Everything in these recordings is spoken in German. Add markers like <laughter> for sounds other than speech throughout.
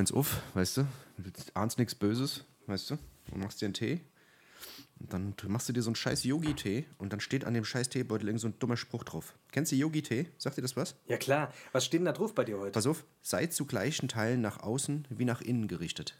morgens auf, weißt du, ahnst nichts Böses, weißt du, und machst dir einen Tee. Und dann machst du dir so einen scheiß Yogi-Tee und dann steht an dem scheiß Teebeutel irgend so ein dummer Spruch drauf. Kennst du Yogi-Tee? Sagt dir das was? Ja klar. Was steht denn da drauf bei dir heute? Pass auf, sei zu gleichen Teilen nach außen wie nach innen gerichtet.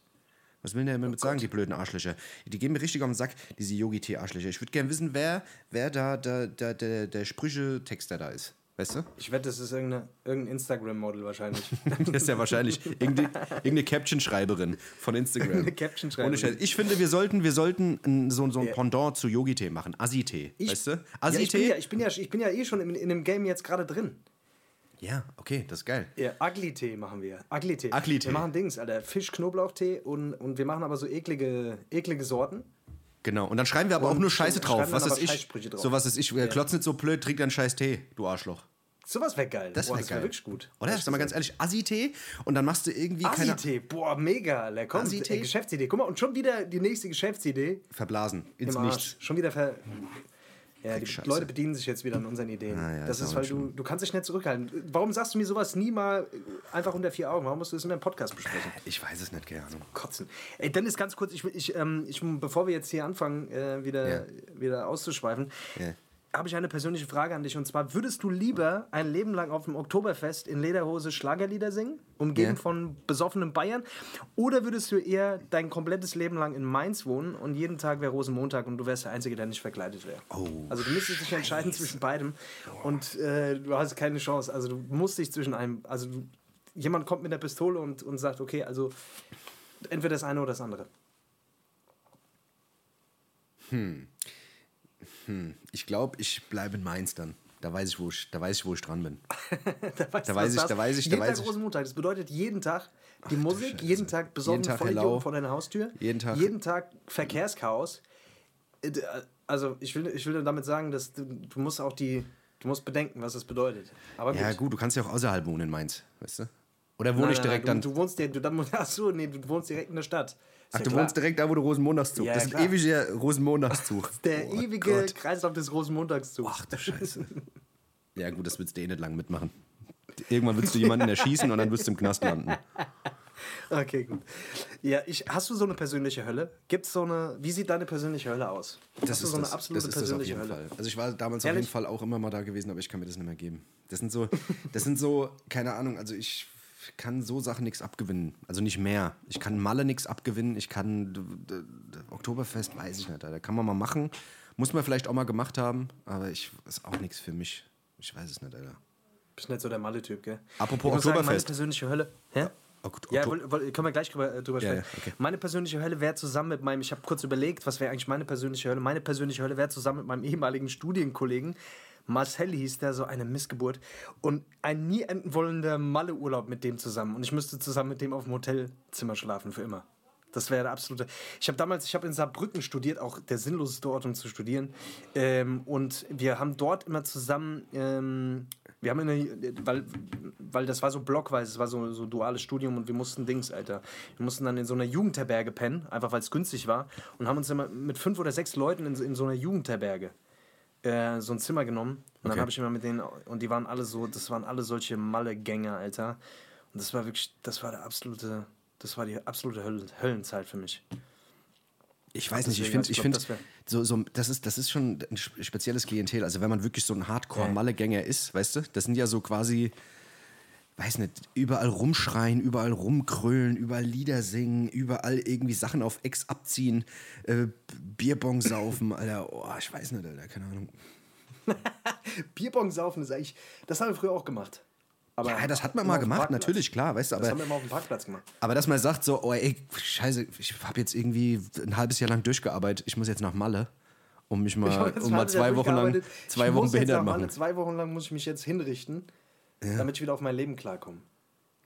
Was will der Oh damit sagen, die blöden Arschlöcher? Die gehen mir richtig auf den Sack, diese Yogi-Tee-Arschlöcher. Ich würde gerne wissen, wer, wer da, da, da der, der Sprüche-Texter da ist. Weißt du? Ich wette, das ist irgendeine, irgendein Instagram-Model wahrscheinlich. <laughs> Das ist ja wahrscheinlich irgendeine, irgendeine Caption-Schreiberin von Instagram. Eine Caption-Schreiberin. Ich finde, wir sollten, wir sollten so, so ein. Pendant zu Yogi-Tee machen. Assi-Tee. Ich- Weißt du? ja, ich, bin Assi-Tee? ja, ich, bin ja, ich bin ja eh schon in, in dem Game jetzt gerade drin. Ja, okay, das ist geil. Ja, Ugly-Tee machen wir. Ugly-Tee. Ugly-Tee. Wir machen Dings, Alter. Fisch-Knoblauch-Tee und, und wir machen aber so eklige, eklige Sorten. Genau. Und dann schreiben wir aber Und auch nur Scheiße drauf. Was ist ich? Drauf. So was ist ich. Ja. Klotz nicht so blöd, trink deinen scheiß Tee, du Arschloch. Sowas wäre geil. Das wäre wär geil. wirklich gut. Oder? Sag mal ganz ehrlich, Assi-Tee und dann machst du irgendwie keine Assi-Tee, boah, mega. Komm, Assi-Tee? äh, Geschäftsidee. Guck mal, und schon wieder die nächste Geschäftsidee verblasen ins. Nichts. Schon wieder ver... Ja, die Scheiße. Leute bedienen sich jetzt wieder an unseren Ideen. Ah, ja, das ist weil du, du kannst dich nicht zurückhalten. Warum sagst du mir sowas nie mal äh, einfach unter vier Augen? Warum musst du das in deinem Podcast besprechen? Ich weiß es nicht, keine Ahnung. Kotzen. Ey, dann ist ganz kurz, ich, ich, ähm, ich, bevor wir jetzt hier anfangen, äh, wieder, Ja. wieder auszuschweifen, Ja. Habe ich eine persönliche Frage an dich. Und zwar, würdest du lieber ein Leben lang auf dem Oktoberfest in Lederhose Schlagerlieder singen, umgeben Ja. von besoffenen Bayern? Oder würdest du eher dein komplettes Leben lang in Mainz wohnen und jeden Tag wäre Rosenmontag und du wärst der Einzige, der nicht verkleidet wäre? Oh, also du müsstest dich entscheiden zwischen beidem und äh, du hast keine Chance. Also du musst dich zwischen einem... Also du, jemand kommt mit der Pistole und, und sagt, okay, also entweder das eine oder das andere. Ich glaube, ich bleibe in Mainz dann. Da weiß ich, wo ich, da weiß ich, wo ich dran bin. <laughs> da weißt Da weiß ich- das- da weiß ich- da jeden weiß Tag ich. Rosenmontag. Das bedeutet jeden Tag die Musik, Scheiße. jeden Tag Jeden Tag Vollidioten vor deiner Haustür. Jeden Tag. Jeden Tag Verkehrschaos. Äh, Also ich will, ich will damit sagen, dass du, du musst auch die, du musst bedenken, was es bedeutet. Aber Ja, gut, du kannst ja auch außerhalb wohnen in Mainz, weißt du? Oder wohne Nein, ich nein, direkt nein, dann. du, du wohnst dir, du, dann, <laughs> ach so, nee, du wohnst direkt in der Stadt. Ist Ach, ja du klar. wohnst direkt da, wo du Rosenmontagszug. Ja, das ist klar. ein ewiger Rosenmontagszug. Der Oh ewige Gott. Kreislauf des Rosenmontagszugs. Ach du Scheiße. <laughs> Ja, gut, das willst du eh nicht lang mitmachen. Irgendwann willst du jemanden erschießen und dann wirst du im Knast landen. Okay, gut. Ja, ich, hast du so eine persönliche Hölle? Gibt's so eine, wie sieht deine persönliche Hölle aus? hast du so eine das, absolute das ist das auf persönliche jeden Hölle? Fall. Also ich war damals Ehrlich? auf jeden Fall auch immer mal da gewesen, aber ich kann mir das nicht mehr geben. Das sind so, das sind so, keine Ahnung, also ich kann so Sachen nichts abgewinnen. Also nicht mehr. Ich kann Malle nichts abgewinnen. Ich kann Oktoberfest, weiß ich nicht. Da kann man mal machen. Muss man vielleicht auch mal gemacht haben, aber ich ist auch nichts für mich. Ich weiß es nicht, Alter. Bist nicht so der Malle-Typ, gell? Apropos Ich muss sagen, meine Oktoberfest. persönliche Hölle. Hä? Ja, können wir gleich drüber, äh, drüber Ja, sprechen. ja, okay. Meine persönliche Hölle wäre zusammen mit meinem, ich habe kurz überlegt, was wäre eigentlich meine persönliche Hölle? Meine persönliche Hölle wäre zusammen mit meinem ehemaligen Studienkollegen, Marcel hieß der, so eine Missgeburt. Und ein nie enden wollender Malle-Urlaub mit dem zusammen. Und ich müsste zusammen mit dem auf dem Hotelzimmer schlafen, für immer. Das wäre der absolute. Ich habe damals, ich habe in Saarbrücken studiert, auch der sinnloseste Ort, um zu studieren. Ähm, und wir haben dort immer zusammen, ähm, wir haben in der, weil, weil das war so blockweise, es war so, so duales Studium und wir mussten Dings, Alter. Wir mussten dann in so einer Jugendherberge pennen, einfach weil es günstig war. Und haben uns immer mit fünf oder sechs Leuten in, in so einer Jugendherberge äh, so ein Zimmer genommen. Und dann Okay. habe ich immer mit denen, und die waren alle so, das waren alle solche Malle-Gänger, Alter. Und das war wirklich, das war der absolute, das war die absolute Höll Höllenzeit für mich. Ich weiß nicht, ich finde, ich finde, so, so, das, ist, das ist schon ein spe- spezielles Klientel. Also wenn man wirklich so ein Hardcore-Malle-Gänger ist, weißt du, das sind ja so quasi, weiß nicht, überall rumschreien, überall rumkrölen, überall Lieder singen, überall irgendwie Sachen auf Ex abziehen, äh, Bierbong saufen, <laughs> Alter, oh, ich weiß nicht, Alter, keine Ahnung. <laughs> Bierbong saufen ist eigentlich, das haben wir früher auch gemacht. Aber Ja, das hat man mal gemacht, natürlich, klar, weißt du, Das aber haben wir immer auf dem Parkplatz gemacht. Aber dass man sagt so, oh ey, scheiße, ich habe jetzt irgendwie ein halbes Jahr lang durchgearbeitet, ich muss jetzt nach Malle, um mich mal, um mal zwei Wochen lang, zwei ich Wochen behindert machen. Malle, Zwei Wochen lang muss ich mich jetzt hinrichten, damit ich wieder auf mein Leben klarkomme.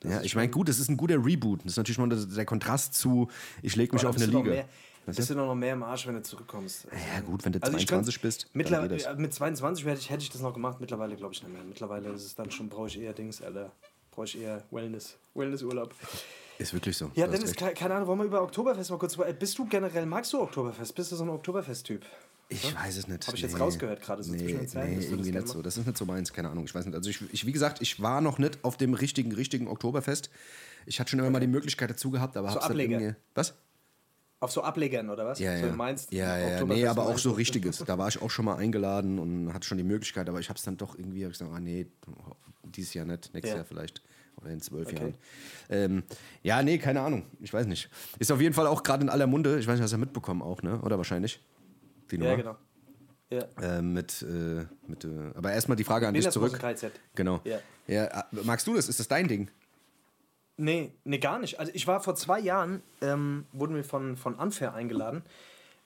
Das Ja, ich meine, gut, das ist ein guter Reboot. Das ist natürlich mal der, Kontrast zu, ich lege mich auf eine Liga. Mehr, bist du noch mehr im Arsch, wenn du zurückkommst. Ja, gut, wenn du Also ich 22 könnt- bist, Mittlerweile, ja, mit 22 hätte ich, hätte ich das noch gemacht, mittlerweile glaube ich nicht mehr. Mittlerweile ist es dann schon, brauche ich eher Dings, Alter. Brauche ich eher Wellness, Wellnessurlaub. Ist wirklich so. Ja, Dennis, keine Ahnung, wollen wir über Oktoberfest mal kurz. Bist du generell, magst du Oktoberfest? Bist du so ein Oktoberfest-Typ? Ich weiß es nicht. Hab ich jetzt rausgehört gerade, so nee, zwischen den Zeilen, Nee, irgendwie nicht so. Das ist nicht so meins, keine Ahnung. Ich weiß nicht. Also ich, ich wie gesagt, ich war noch nicht auf dem richtigen, richtigen Oktoberfest. Ich hatte schon immer mal die Möglichkeit dazu gehabt, aber So hab's dann Ableger. irgendwie. Was? Auf so Ablegern oder was? Ja, so ja. in Mainz, ja, ja, nee, aber auch so richtiges. <laughs> Da war ich auch schon mal eingeladen und hatte schon die Möglichkeit, aber ich habe es dann doch irgendwie gesagt, ah nee, dieses Jahr nicht, nächstes Ja. Jahr vielleicht. Oder in zwölf Okay. Jahren. Ähm, ja, nee, keine Ahnung. Ich weiß nicht. Ist auf jeden Fall auch gerade in aller Munde. Ich weiß nicht, hast du mitbekommen auch, ne? Oder wahrscheinlich? Die Ja, genau. Ja. äh, mit, äh, mit, äh, aber erstmal die Frage an dich zurück. Genau. Ja. Ja, äh, magst du das? Ist das dein Ding? Nee, nee, gar nicht. Also ich war vor zwei Jahren, ähm, wurden wir von, von Unfair eingeladen.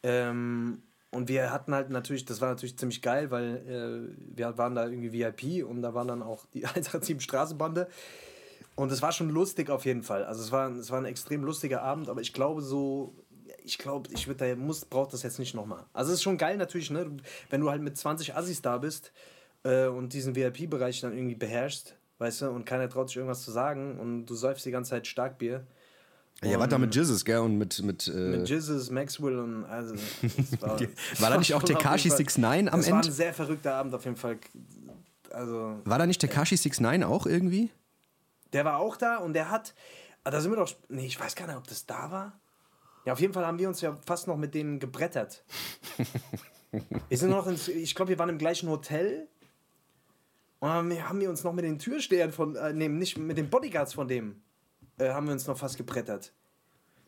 Ähm, und wir hatten halt natürlich, das war natürlich ziemlich geil, weil äh, wir waren da irgendwie VIP und da waren dann auch die <laughs> 187 Straßenbande. Und es war schon lustig auf jeden Fall. Also es war, es war ein extrem lustiger Abend, aber ich glaube so, ich glaube, ich würde da muss, braucht das jetzt nicht nochmal. Also es ist schon geil natürlich, ne? Wenn du halt mit 20 Assis da bist äh, und diesen VIP-Bereich dann irgendwie beherrschst, weißt du, und keiner traut sich irgendwas zu sagen und du säufst die ganze Zeit Starkbier. Ja, war da mit Jizzes, gell? Und mit. mit, äh, Mit Jizzes, Maxwell und also. <laughs> War, war da nicht auch schon <laughs> auf Tekashi jeden Fall- 69 am Es war Ende? ein sehr verrückter Abend auf jeden Fall. Also, War da nicht Tekashi 69 auch irgendwie? der war auch da und der hat. ah, Da sind wir doch. Nee, ich weiß gar nicht, ob das da war. Ja, auf jeden Fall haben wir uns ja fast noch mit denen gebrettert. <laughs> wir sind noch ins, ich glaube, wir waren im gleichen Hotel. Und dann haben wir uns noch mit den Türstehern von. Äh, nee, nicht mit den Bodyguards von dem. Äh, haben wir uns noch fast gebrettert.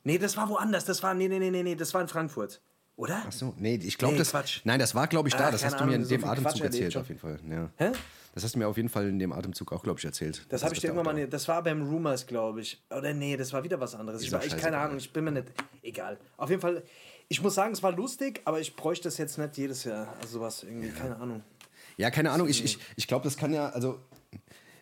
Nee, das war woanders. Das war. Nee, nee, nee, nee, das war in Frankfurt. Oder? Ach so, nee, ich glaube, Nee, das. Quatsch. Nein, das war, glaube ich, da. Ach, das hast du mir in Ahnung, so dem Atemzug erzählt, auf jeden Fall. Ja. Hä? Das hast du mir auf jeden Fall in dem Atemzug auch, glaube ich, erzählt. Das habe ich dir irgendwann mal. Das war beim Rumors, glaube ich. Oder nee, das war wieder was anderes. Ich, Ist auch war, ich keine. Ahnung, ich bin mir nicht. Egal. Auf jeden Fall, ich muss sagen, es war lustig, aber ich bräuchte das jetzt nicht jedes Jahr. Also sowas irgendwie, keine Ahnung. Ja, keine Ahnung. Ich, ich, ich glaube, das kann ja, also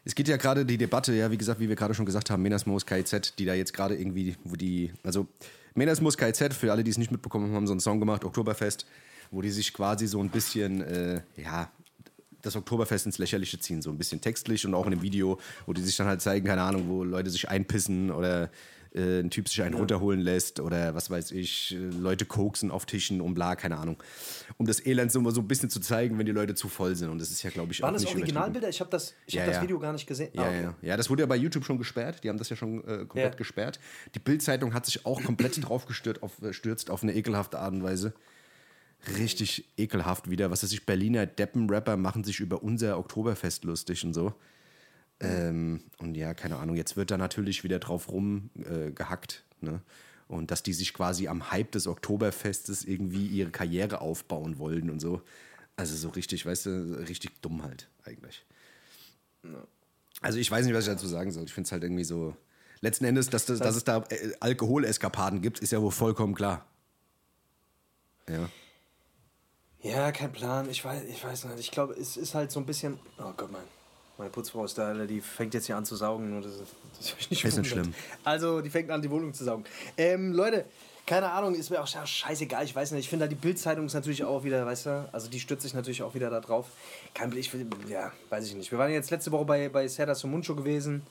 es geht ja gerade die Debatte, ja, wie gesagt, wie wir gerade schon gesagt haben, Menasmos KIZ, die da jetzt gerade irgendwie, wo die, also Menasmos KIZ, für alle, die es nicht mitbekommen haben, haben so einen Song gemacht, Oktoberfest, wo die sich quasi so ein bisschen, äh, ja, das Oktoberfest ins Lächerliche ziehen, so ein bisschen textlich und auch in dem Video, wo die sich dann halt zeigen, keine Ahnung, wo Leute sich einpissen oder äh, ein Typ sich einen runterholen lässt oder was weiß ich, äh, Leute koksen auf Tischen und bla, keine Ahnung. Um das Elend so, mal so ein bisschen zu zeigen, wenn die Leute zu voll sind. Und das ist ja, glaube ich, Waren auch das nicht. Originalbilder? Ich habe das, ich Ja, hab das ja. Video gar nicht gesehen. Ja, Ah, okay. ja. ja, das wurde ja bei YouTube schon gesperrt. Die haben das ja schon äh, komplett Ja. gesperrt. Die Bild-Zeitung hat sich auch komplett drauf gestürzt auf, äh, auf eine ekelhafte Art und Weise. Richtig ekelhaft wieder. Was weiß ich, Berliner Deppen-Rapper machen sich über unser Oktoberfest lustig und so. Ähm, und ja, keine Ahnung, jetzt wird da natürlich wieder drauf rumgehackt. Äh, ne? Und dass die sich quasi am Hype des Oktoberfestes irgendwie ihre Karriere aufbauen wollen und so. Also so richtig, weißt du, richtig dumm halt eigentlich. Also ich weiß nicht, was ich dazu sagen soll. Ich finde es halt irgendwie so. Letzten Endes, dass, das, dass es da äh, Alkoholeskapaden gibt, ist ja wohl vollkommen klar. Ja. Ja, kein Plan. Ich weiß, ich weiß nicht. Ich glaube, es ist halt so ein bisschen. Oh Gott, mein, meine Putzfrau ist da, die fängt jetzt hier an zu saugen. Nur das, das nicht Ist nicht gewundert. schlimm. Also, die fängt an, die Wohnung zu saugen. Ähm, Leute, keine Ahnung, ist mir auch sche- scheißegal. Ich weiß nicht. Ich finde da die Bildzeitung ist natürlich auch wieder, weißt du, also die stützt sich natürlich auch wieder da drauf. Kein Blick, ja, weiß ich nicht. Wir waren jetzt letzte Woche bei, bei Serda Sumuncho gewesen.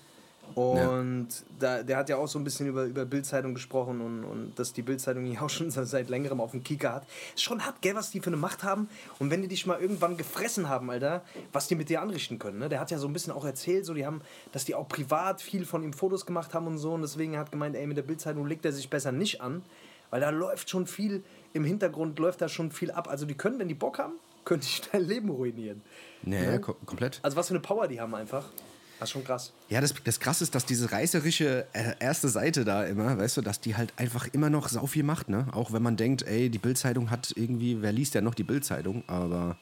Und da, der hat ja auch so ein bisschen über, über Bildzeitung gesprochen und, und dass die Bildzeitung hier <laughs> auch schon seit längerem auf dem Kieker hat. Ist schon hart, gell, was die für eine Macht haben. Und wenn die dich mal irgendwann gefressen haben, Alter, was die mit dir anrichten können. Ne? Der hat ja so ein bisschen auch erzählt, so, die haben, dass die auch privat viel von ihm Fotos gemacht haben und so. Und deswegen hat gemeint, ey, mit der Bildzeitung legt er sich besser nicht an. Weil da läuft schon viel, im Hintergrund läuft da schon viel ab. Also die können, wenn die Bock haben, <laughs> können die dein Leben ruinieren. Naja, ko komplett. Also was für eine Power die haben einfach. Das ist schon krass. Ja, das, das Krasse ist, dass diese reißerische äh, erste Seite da immer, weißt du, dass die halt einfach immer noch sau viel macht, ne? Auch wenn man denkt, ey, die Bildzeitung hat irgendwie, wer liest ja noch die Bildzeitung, aber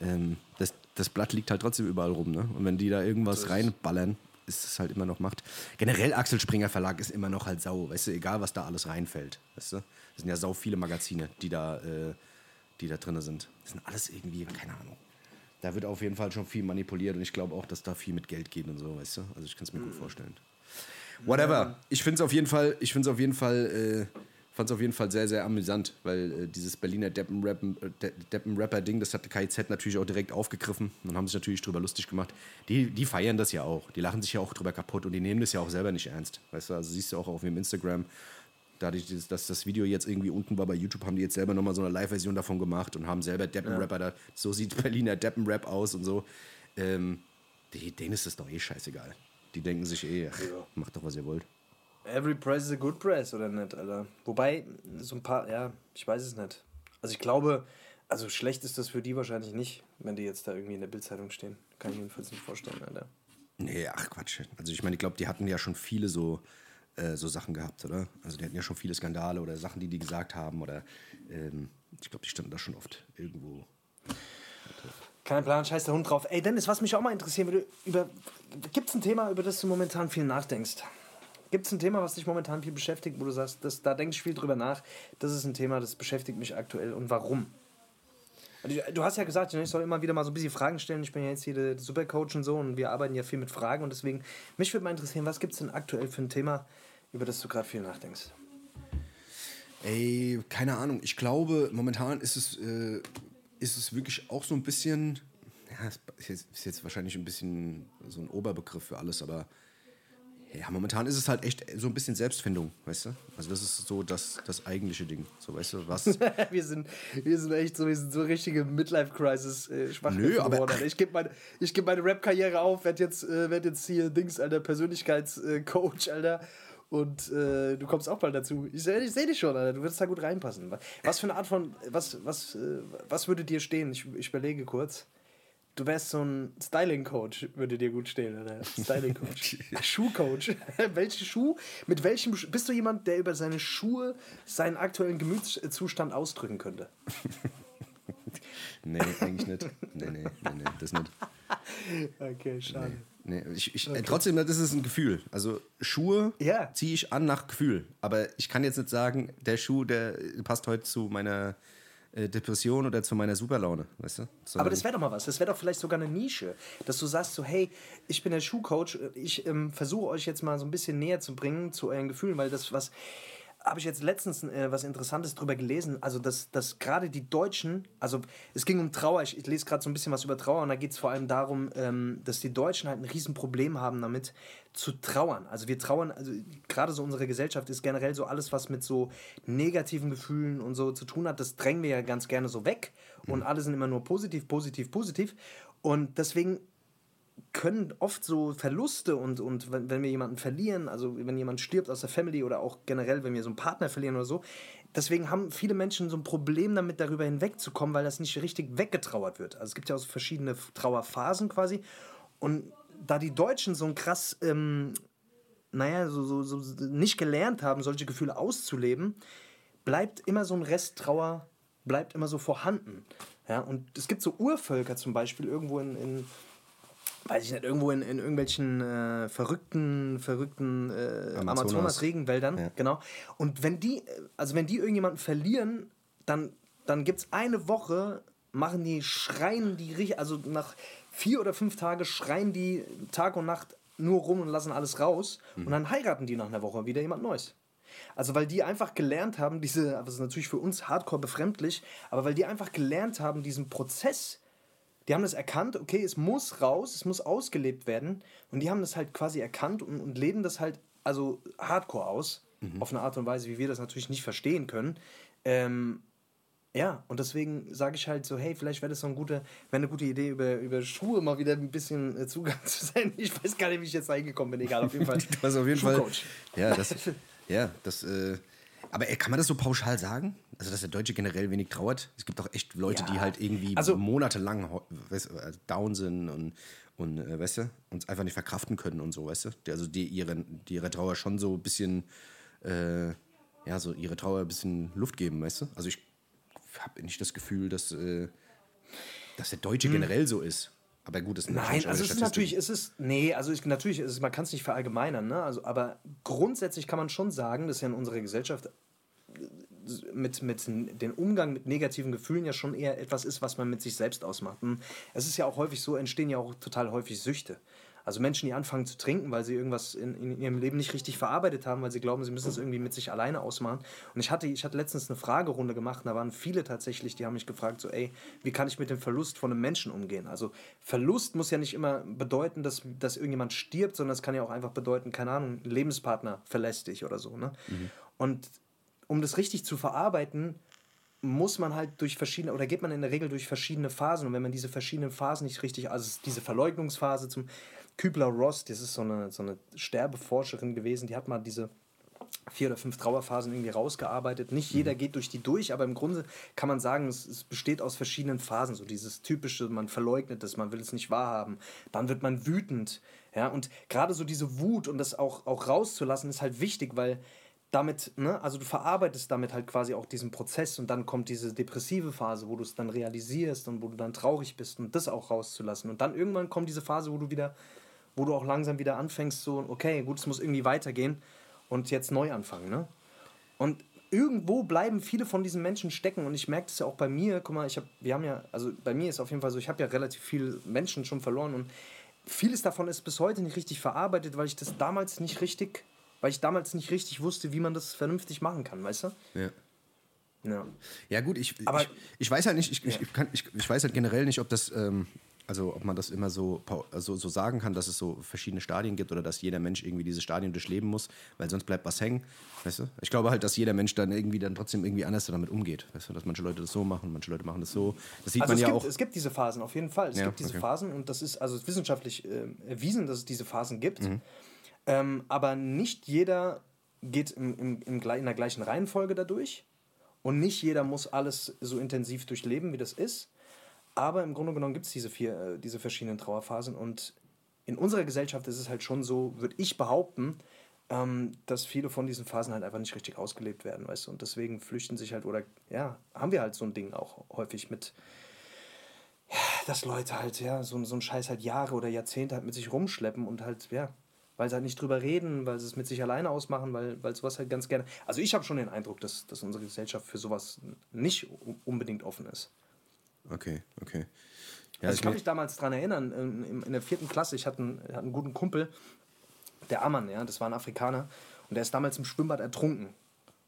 ähm, das, das Blatt liegt halt trotzdem überall rum, ne? Und wenn die da irgendwas reinballern, ist es halt immer noch Macht. Generell Axel Springer Verlag ist immer noch halt sau, weißt du, egal was da alles reinfällt, weißt du? Das sind ja sau viele Magazine, die da, äh, die da drin sind. Das sind alles irgendwie, keine Ahnung. Da wird auf jeden Fall schon viel manipuliert und ich glaube auch, dass da viel mit Geld geht und so, weißt du? Also ich kann es mir gut vorstellen. Whatever. Ich finde es auf jeden Fall, ich finde es auf jeden Fall, äh, fand es auf jeden Fall sehr, sehr amüsant, weil äh, dieses Berliner äh, De- Deppen-Rapper-Ding, das hat KIZ natürlich auch direkt aufgegriffen und haben sich natürlich drüber lustig gemacht. Die, die feiern das ja auch. Die lachen sich ja auch drüber kaputt und die nehmen das ja auch selber nicht ernst. Weißt du, also siehst du auch auf ihrem Instagram, dadurch, dass- das Video jetzt irgendwie unten war bei YouTube, haben die jetzt selber nochmal so eine Live-Version davon gemacht und haben selber Deppen-Rapper da. So sieht <laughs> Berliner Deppen-Rap aus und so. Ähm, denen ist das doch eh scheißegal. Die denken sich eh, ach, macht doch, was ihr wollt. Every press is a good press, oder nicht, Alter? Wobei, so ein paar, ja, ich weiß es nicht. Also ich glaube, also schlecht ist das für die wahrscheinlich nicht, wenn die jetzt da irgendwie in der Bildzeitung stehen. Kann ich mir jedenfalls nicht vorstellen, Alter. Nee, ach Quatsch. Also ich meine, ich glaube, die hatten ja schon viele so, äh, so Sachen gehabt, oder? Also die hatten ja schon viele Skandale oder Sachen, die die gesagt haben oder ähm, ich glaube, die standen da schon oft irgendwo. Kein Plan, scheiß der Hund drauf. Ey, Dennis, was mich auch mal interessieren würde, über, gibt es ein Thema, über das du momentan viel nachdenkst? Gibt es ein Thema, was dich momentan viel beschäftigt, wo du sagst, das, da denke ich viel drüber nach, das ist ein Thema, das beschäftigt mich aktuell und warum? Also, du hast ja gesagt, ich soll immer wieder mal so ein bisschen Fragen stellen. Ich bin ja jetzt hier der Supercoach und so und wir arbeiten ja viel mit Fragen und deswegen, mich würde mal interessieren, was gibt es denn aktuell für ein Thema, über das du gerade viel nachdenkst? Ey, keine Ahnung. Ich glaube, momentan ist es, äh, ist es wirklich auch so ein bisschen, ja, ist jetzt, ist jetzt wahrscheinlich ein bisschen so ein Oberbegriff für alles, aber ja, momentan ist es halt echt so ein bisschen Selbstfindung, weißt du? Also das ist so das, das eigentliche Ding, so weißt du, was... <laughs> wir, sind, wir sind echt so, wir sind so richtige Midlife-Crisis äh, Nö, aber... Ich gebe meine, geb meine Rap-Karriere auf, werde jetzt, äh, werd jetzt hier Dings, Alter, Persönlichkeitscoach, Alter. Und äh, du kommst auch bald dazu. Ich sehe seh dich schon, Alter. Du wirst da gut reinpassen. Was für eine Art von... Was, was, äh, was würde dir stehen? Ich, ich überlege kurz. Du wärst so ein Styling-Coach, würde dir gut stehen, oder? Styling-Coach. <laughs> Schuh-Coach. <laughs> Welche Schuh? Mit welchem Schuh? Bist du jemand, der über seine Schuhe seinen aktuellen Gemütszustand ausdrücken könnte? <laughs> nee, eigentlich nicht. Nee, nee, nee, nee, das nicht. Okay, schade. Nee, nee ich, ich, okay. Trotzdem, das ist ein Gefühl. Also Schuhe yeah. ziehe ich an nach Gefühl. Aber ich kann jetzt nicht sagen, der Schuh, der passt heute zu meiner äh, Depression oder zu meiner Superlaune, weißt du? Sondern Aber das wäre doch mal was. Das wäre doch vielleicht sogar eine Nische, dass du sagst so, hey, ich bin der Schuhcoach, ich ähm, versuche euch jetzt mal so ein bisschen näher zu bringen zu euren Gefühlen, weil das was habe ich jetzt letztens äh, was Interessantes drüber gelesen. Also, dass, dass gerade die Deutschen, also es ging um Trauer, ich, ich lese gerade so ein bisschen was über Trauer und da geht es vor allem darum, ähm, dass die Deutschen halt ein Riesenproblem haben damit zu trauern. Also wir trauern, also gerade so unsere Gesellschaft ist generell so alles, was mit so negativen Gefühlen und so zu tun hat, das drängen wir ja ganz gerne so weg und mhm. alle sind immer nur positiv, positiv, positiv. Und deswegen können oft so Verluste und, und wenn, wenn wir jemanden verlieren, also wenn jemand stirbt aus der Family oder auch generell, wenn wir so einen Partner verlieren oder so, deswegen haben viele Menschen so ein Problem damit, darüber hinwegzukommen, weil das nicht richtig weggetrauert wird. Also es gibt ja auch so verschiedene Trauerphasen quasi. Und da die Deutschen so ein krass, ähm, naja, so, so, so nicht gelernt haben, solche Gefühle auszuleben, bleibt immer so ein Rest Trauer, bleibt immer so vorhanden. Ja, und es gibt so Urvölker zum Beispiel irgendwo in, in weiß ich nicht, irgendwo in, in irgendwelchen äh, verrückten, verrückten äh, Amazonas-Regenwäldern, ja. genau. Und wenn die, also wenn die irgendjemanden verlieren, dann, dann gibt es eine Woche, machen die, schreien die, also nach vier oder fünf Tagen schreien die Tag und Nacht nur rum und lassen alles raus. Mhm. Und dann heiraten die nach einer Woche wieder jemand Neues. Also weil die einfach gelernt haben, diese, das ist natürlich für uns hardcore befremdlich, aber weil die einfach gelernt haben, diesen Prozess die haben das erkannt, okay, es muss raus, es muss ausgelebt werden. Und die haben das halt quasi erkannt und, und leben das halt also hardcore aus. Mhm. Auf eine Art und Weise, wie wir das natürlich nicht verstehen können. Ähm, ja, und deswegen sage ich halt so, hey, vielleicht wäre das so eine gute, wäre eine gute Idee, über, über Schuhe mal wieder ein bisschen äh, Zugang <laughs> zu sein. Ich weiß gar nicht, wie ich jetzt reingekommen bin, egal, auf jeden Fall. <laughs> du hast auf jeden Fall. Ja, das, ja, das, äh, aber ey, kann man das so pauschal sagen? Also, dass der Deutsche generell wenig trauert? Es gibt doch echt Leute, ja. die halt irgendwie also, monatelang weißt, äh, down sind und, und äh, weißt du, uns einfach nicht verkraften können und so, weißt du? Die, also, die ihre, die ihre Trauer schon so ein bisschen, äh, ja, so ihre Trauer ein bisschen Luft geben, weißt du? Also, ich habe nicht das Gefühl, dass, äh, dass der Deutsche hm. generell so ist. Aber gut, das ist Nein, also es ist natürlich, es ist, nee, also ich, natürlich, ist, man kann es nicht verallgemeinern, ne? Also, aber grundsätzlich kann man schon sagen, dass ja in unserer Gesellschaft mit, mit den Umgang mit negativen Gefühlen ja schon eher etwas ist, was man mit sich selbst ausmacht. Es ist ja auch häufig so, entstehen ja auch total häufig Süchte. Also Menschen, die anfangen zu trinken, weil sie irgendwas in, in ihrem Leben nicht richtig verarbeitet haben, weil sie glauben, sie müssen es irgendwie mit sich alleine ausmachen. Und ich hatte, ich hatte letztens eine Fragerunde gemacht, da waren viele tatsächlich, die haben mich gefragt, so, ey, wie kann ich mit dem Verlust von einem Menschen umgehen? Also Verlust muss ja nicht immer bedeuten, dass, dass irgendjemand stirbt, sondern es kann ja auch einfach bedeuten, keine Ahnung, ein Lebenspartner verlässt dich oder so. Ne? Mhm. Und um das richtig zu verarbeiten, muss man halt durch verschiedene, oder geht man in der Regel durch verschiedene Phasen. Und wenn man diese verschiedenen Phasen nicht richtig, also diese Verleugnungsphase zum Kübler-Ross, das ist so eine, so eine Sterbeforscherin gewesen, die hat mal diese vier oder fünf Trauerphasen irgendwie rausgearbeitet. Nicht jeder geht durch die durch, aber im Grunde kann man sagen, es, es, besteht aus verschiedenen Phasen. So dieses typische, man verleugnet es, man will es nicht wahrhaben. Dann wird man wütend. Ja, und gerade so diese Wut und das auch, auch rauszulassen ist halt wichtig, weil damit, ne, also du verarbeitest damit halt quasi auch diesen Prozess und dann kommt diese depressive Phase, wo du es dann realisierst und wo du dann traurig bist und das auch rauszulassen. Und dann irgendwann kommt diese Phase, wo du wieder, wo du auch langsam wieder anfängst, so, okay, gut, es muss irgendwie weitergehen und jetzt neu anfangen, ne? Und irgendwo bleiben viele von diesen Menschen stecken und ich merke das ja auch bei mir, guck mal, ich habe, wir haben ja, also bei mir ist auf jeden Fall so, ich habe ja relativ viele Menschen schon verloren und vieles davon ist bis heute nicht richtig verarbeitet, weil ich das damals nicht richtig weil ich damals nicht richtig wusste, wie man das vernünftig machen kann, weißt du? Ja. Ja, ja gut, ich, Aber, ich, ich weiß halt nicht, ich, ja. ich, kann, ich, ich weiß halt generell nicht, ob das, ähm, also ob man das immer so, so, so sagen kann, dass es so verschiedene Stadien gibt oder dass jeder Mensch irgendwie diese Stadien durchleben muss, weil sonst bleibt was hängen, weißt du? Ich glaube halt, dass jeder Mensch dann irgendwie dann trotzdem irgendwie anders damit umgeht, weißt du? Dass manche Leute das so machen, manche Leute machen das so. Das sieht also man ja gibt, auch. Es gibt diese Phasen, auf jeden Fall. Es ja, gibt diese okay. Phasen und das ist also wissenschaftlich äh, erwiesen, dass es diese Phasen gibt. Mhm. Ähm, aber nicht jeder geht im, im, im, in der gleichen Reihenfolge dadurch. Und nicht jeder muss alles so intensiv durchleben, wie das ist. Aber im Grunde genommen gibt es diese, vier, äh, diese verschiedenen Trauerphasen. Und in unserer Gesellschaft ist es halt schon so, würde ich behaupten, ähm, dass viele von diesen Phasen halt einfach nicht richtig ausgelebt werden, weißt du. Und deswegen flüchten sich halt, oder ja, haben wir halt so ein Ding auch häufig mit, ja, dass Leute halt, ja, so, so einen Scheiß halt Jahre oder Jahrzehnte halt mit sich rumschleppen und halt, ja, weil sie halt nicht drüber reden, weil sie es mit sich alleine ausmachen, weil, weil sowas halt ganz gerne. Also ich habe schon den Eindruck, dass, dass unsere Gesellschaft für sowas nicht unbedingt offen ist. Okay, okay. Ja, also ich kann mich damals daran erinnern, in, in, der vierten Klasse, ich hatte einen, hatte einen guten Kumpel, der Ammann, ja, das war ein Afrikaner, und der ist damals im Schwimmbad ertrunken.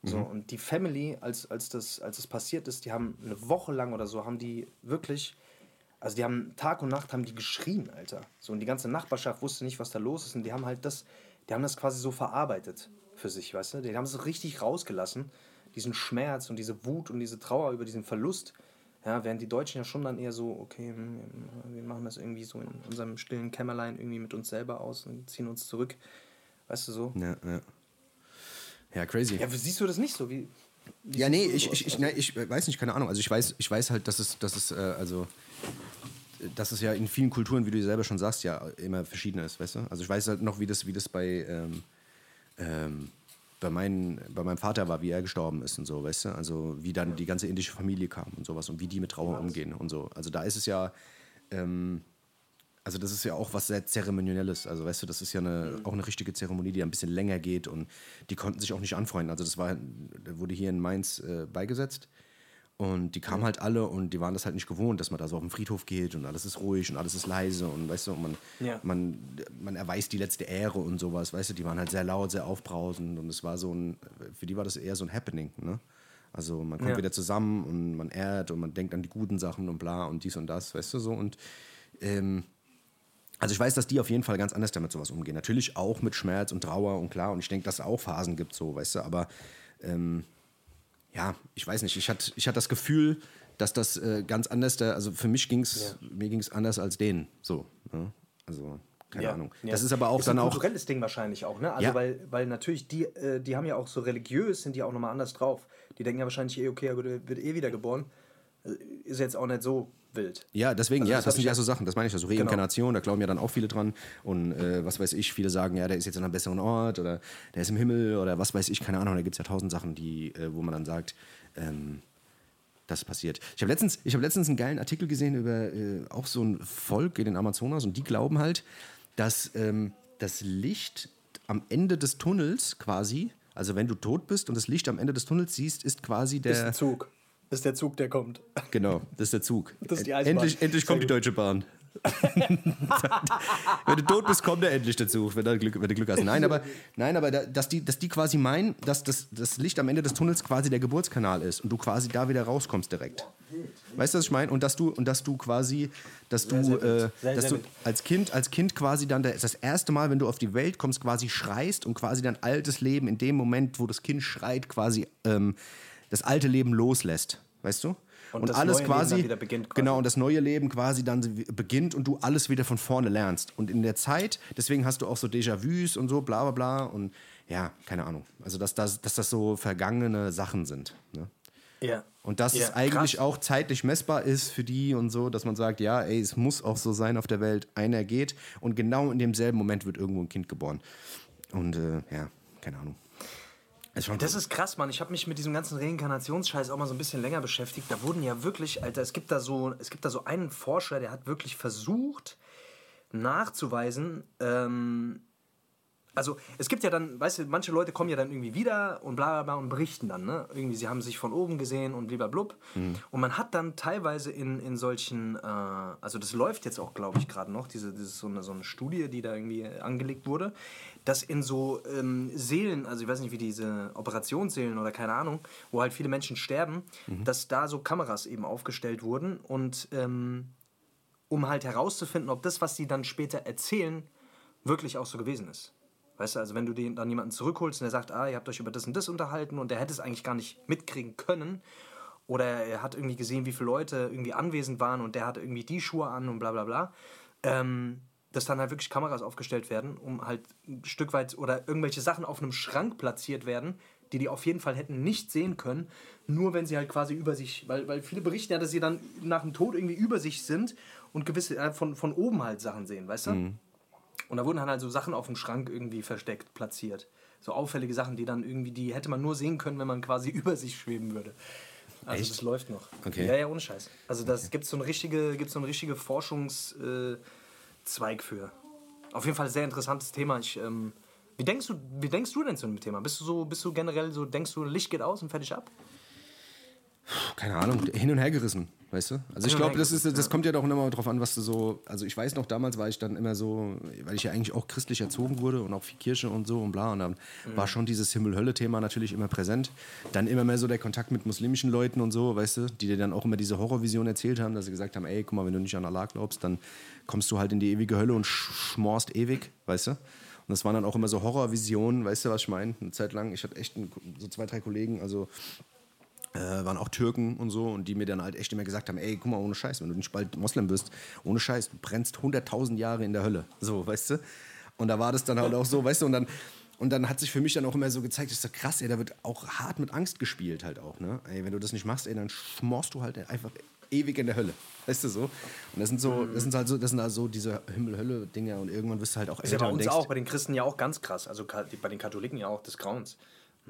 So, mhm. und die Family, als, als, das, als das passiert ist, die haben eine Woche lang oder so, haben die wirklich also die haben Tag und Nacht haben die geschrien, Alter. So und die ganze Nachbarschaft wusste nicht, was da los ist und die haben halt das, die haben das quasi so verarbeitet für sich, weißt du? Die haben es richtig rausgelassen, diesen Schmerz und diese Wut und diese Trauer über diesen Verlust. Ja, während die Deutschen ja schon dann eher so, okay, hm, wir machen das irgendwie so in unserem stillen Kämmerlein irgendwie mit uns selber aus und ziehen uns zurück. Weißt du so? Ja, ja. Ja, crazy. Ja, siehst du das nicht so? Wie, ja, nee, ich, ich, ich, nee, ich weiß nicht, keine Ahnung. Also ich weiß, ich weiß halt, dass es, dass es, äh, also dass es ja in vielen Kulturen, wie du selber schon sagst, ja immer verschieden ist, weißt du? Also ich weiß halt noch, wie das, wie das bei, ähm, ähm, bei, mein, bei meinem Vater war, wie er gestorben ist und so, weißt du? Also wie dann die ganze indische Familie kam und sowas und wie die mit Trauer umgehen und so. Also da ist es ja, ähm, also das ist ja auch was sehr Zeremonielles. Also weißt du, das ist ja eine, auch eine richtige Zeremonie, die ein bisschen länger geht und die konnten sich auch nicht anfreunden. Also das war, wurde hier in Mainz äh, beigesetzt und die kamen halt alle und die waren das halt nicht gewohnt, dass man da so auf den Friedhof geht und alles ist ruhig und alles ist leise und weißt du, und man, ja. man, man erweist die letzte Ehre und sowas, weißt du, die waren halt sehr laut, sehr aufbrausend und es war so ein, für die war das eher so ein Happening, ne? Also man kommt ja. wieder zusammen und man ehrt und man denkt an die guten Sachen und bla und dies und das, weißt du so und ähm, also ich weiß, dass die auf jeden Fall ganz anders damit sowas umgehen. Natürlich auch mit Schmerz und Trauer und klar und ich denke, dass es auch Phasen gibt so, weißt du, aber ähm, ja, ich weiß nicht, ich hatte ich hatte das Gefühl, dass das äh, ganz anders, da, also für mich ging es, ja. mir ging es anders als denen, so. Ne? Also, keine ja. Ahnung. Ja. Das ist aber auch ist dann auch. ein kulturelles Ding wahrscheinlich auch, ne? Also, ja. weil, weil natürlich die, äh, die haben ja auch so religiös, sind die auch nochmal anders drauf. Die denken ja wahrscheinlich, eh, okay, er wird eh wieder geboren. Äh, ist jetzt auch nicht so wild. Ja, deswegen, also ja, das, das sind ja so Sachen, das meine ich ja, so genau. Reinkarnation, genau. da glauben ja dann auch viele dran. Und äh, was weiß ich, viele sagen, ja, der ist jetzt in einem besseren Ort oder der ist im Himmel oder was weiß ich, keine Ahnung, da gibt es ja tausend Sachen, die, äh, wo man dann sagt, ähm, das passiert. Ich habe letztens, hab letztens einen geilen Artikel gesehen über äh, auch so ein Volk in den Amazonas und die glauben halt, dass ähm, das Licht am Ende des Tunnels quasi, also wenn du tot bist und das Licht am Ende des Tunnels siehst, ist quasi der. Ist ein Zug. Das ist der Zug, der kommt. Genau, das ist der Zug. Das ist die Eisenbahn. Endlich, endlich kommt die Deutsche Bahn. <laughs> wenn du tot bist, kommt er endlich dazu, wenn du Glück, wenn du Glück hast. Nein, aber, nein, aber da, dass, die, dass die quasi meinen, dass das, das Licht am Ende des Tunnels quasi der Geburtskanal ist und du quasi da wieder rauskommst direkt. Weißt du, was ich meine? Und dass du, und dass du quasi, dass du, sehr, sehr äh, sehr, dass du als Kind, als Kind quasi dann das erste Mal, wenn du auf die Welt kommst, quasi schreist und quasi dein altes Leben in dem Moment, wo das Kind schreit, quasi ähm, das alte Leben loslässt. Weißt du? Und, und alles quasi, quasi, Genau, und das neue Leben quasi dann beginnt und du alles wieder von vorne lernst. Und in der Zeit, deswegen hast du auch so Déjà-vus und so, bla bla bla. Und ja, keine Ahnung. Also, dass das, dass das so vergangene Sachen sind. Ne? Ja. Und dass Ja, es eigentlich krass. auch zeitlich messbar ist für die und so, dass man sagt, ja, ey, es muss auch so sein auf der Welt, einer geht und genau in demselben Moment wird irgendwo ein Kind geboren. Und äh, ja, keine Ahnung. Ist Das ist krass, Mann. Ich habe mich mit diesem ganzen Reinkarnationsscheiß auch mal so ein bisschen länger beschäftigt. Da wurden ja wirklich, Alter, es gibt da so, es gibt da so einen Forscher, der hat wirklich versucht nachzuweisen, ähm, also es gibt ja dann, weißt du, manche Leute kommen ja dann irgendwie wieder und bla bla bla und berichten dann, ne? Irgendwie, sie haben sich von oben gesehen und blub. Und man hat dann teilweise in, in solchen, äh, also das läuft jetzt auch, glaube ich, gerade noch, diese, diese so, eine, so eine Studie, die da irgendwie angelegt wurde, dass in so ähm, Seelen, also ich weiß nicht, wie diese Operationsseelen oder keine Ahnung, wo halt viele Menschen sterben, dass da so Kameras eben aufgestellt wurden und ähm, um halt herauszufinden, ob das, was sie dann später erzählen, wirklich auch so gewesen ist. Weißt du, also wenn du den, dann jemanden zurückholst und der sagt, ah, ihr habt euch über das und das unterhalten und der hätte es eigentlich gar nicht mitkriegen können oder er hat irgendwie gesehen, wie viele Leute irgendwie anwesend waren und der hat irgendwie die Schuhe an und bla bla bla, ähm, dass dann halt wirklich Kameras aufgestellt werden, um halt ein Stück weit oder irgendwelche Sachen auf einem Schrank platziert werden, die die auf jeden Fall hätten nicht sehen können, nur wenn sie halt quasi über sich, weil, weil viele berichten ja, dass sie dann nach dem Tod irgendwie über sich sind und gewisse äh, von, von oben halt Sachen sehen, weißt du? Und da wurden dann halt so Sachen auf dem Schrank irgendwie versteckt, platziert. So auffällige Sachen, die dann irgendwie, die hätte man nur sehen können, wenn man quasi <laughs> über sich schweben würde. Also Echt? das läuft noch. Okay. Ja, ja, ohne Scheiß. Also das gibt so eine richtige, gibt's so eine richtige Forschungszweig für. Auf jeden Fall sehr interessantes Thema. Ich, ähm, wie denkst du, wie denkst du denn zu dem Thema? Bist du so, bist du generell so, denkst du, Licht geht aus und fertig ab? Keine Ahnung, hin und her gerissen, weißt du? Also ich glaube, das, ist, das kommt ja doch immer drauf an, was du so, also ich weiß noch, damals war ich dann immer so, weil ich ja eigentlich auch christlich erzogen wurde und auch viel Kirche und so und bla und dann Mhm. war schon dieses Himmel-Hölle-Thema natürlich immer präsent. Dann immer mehr so der Kontakt mit muslimischen Leuten und so, weißt du, die dir dann auch immer diese Horrorvision erzählt haben, dass sie gesagt haben, ey, guck mal, wenn du nicht an Allah glaubst, dann kommst du halt in die ewige Hölle und sch schmorst ewig, weißt du? Und das waren dann auch immer so Horrorvisionen, weißt du, was ich meine? Eine Zeit lang, ich hatte echt ein, so zwei, drei Kollegen, also äh, waren auch Türken und so und die mir dann halt echt immer gesagt haben, ey, guck mal, ohne Scheiß, wenn du nicht bald Moslem bist, ohne Scheiß, du brennst 100.000 Jahre in der Hölle, so, weißt du? Und da war das dann halt auch so, weißt du, und dann, und dann hat sich für mich dann auch immer so gezeigt, ich so krass, ey, da wird auch hart mit Angst gespielt halt auch, ne? Ey, wenn du das nicht machst, ey, dann schmorst du halt einfach ewig in der Hölle, weißt du so? Und das sind so, das sind halt so, das sind also diese Himmel-Hölle-Dinger und irgendwann wirst du halt auch Ist ja älter bei uns denkst, auch, bei den Christen ja auch ganz krass. Also bei den Katholiken ja auch des Grauens.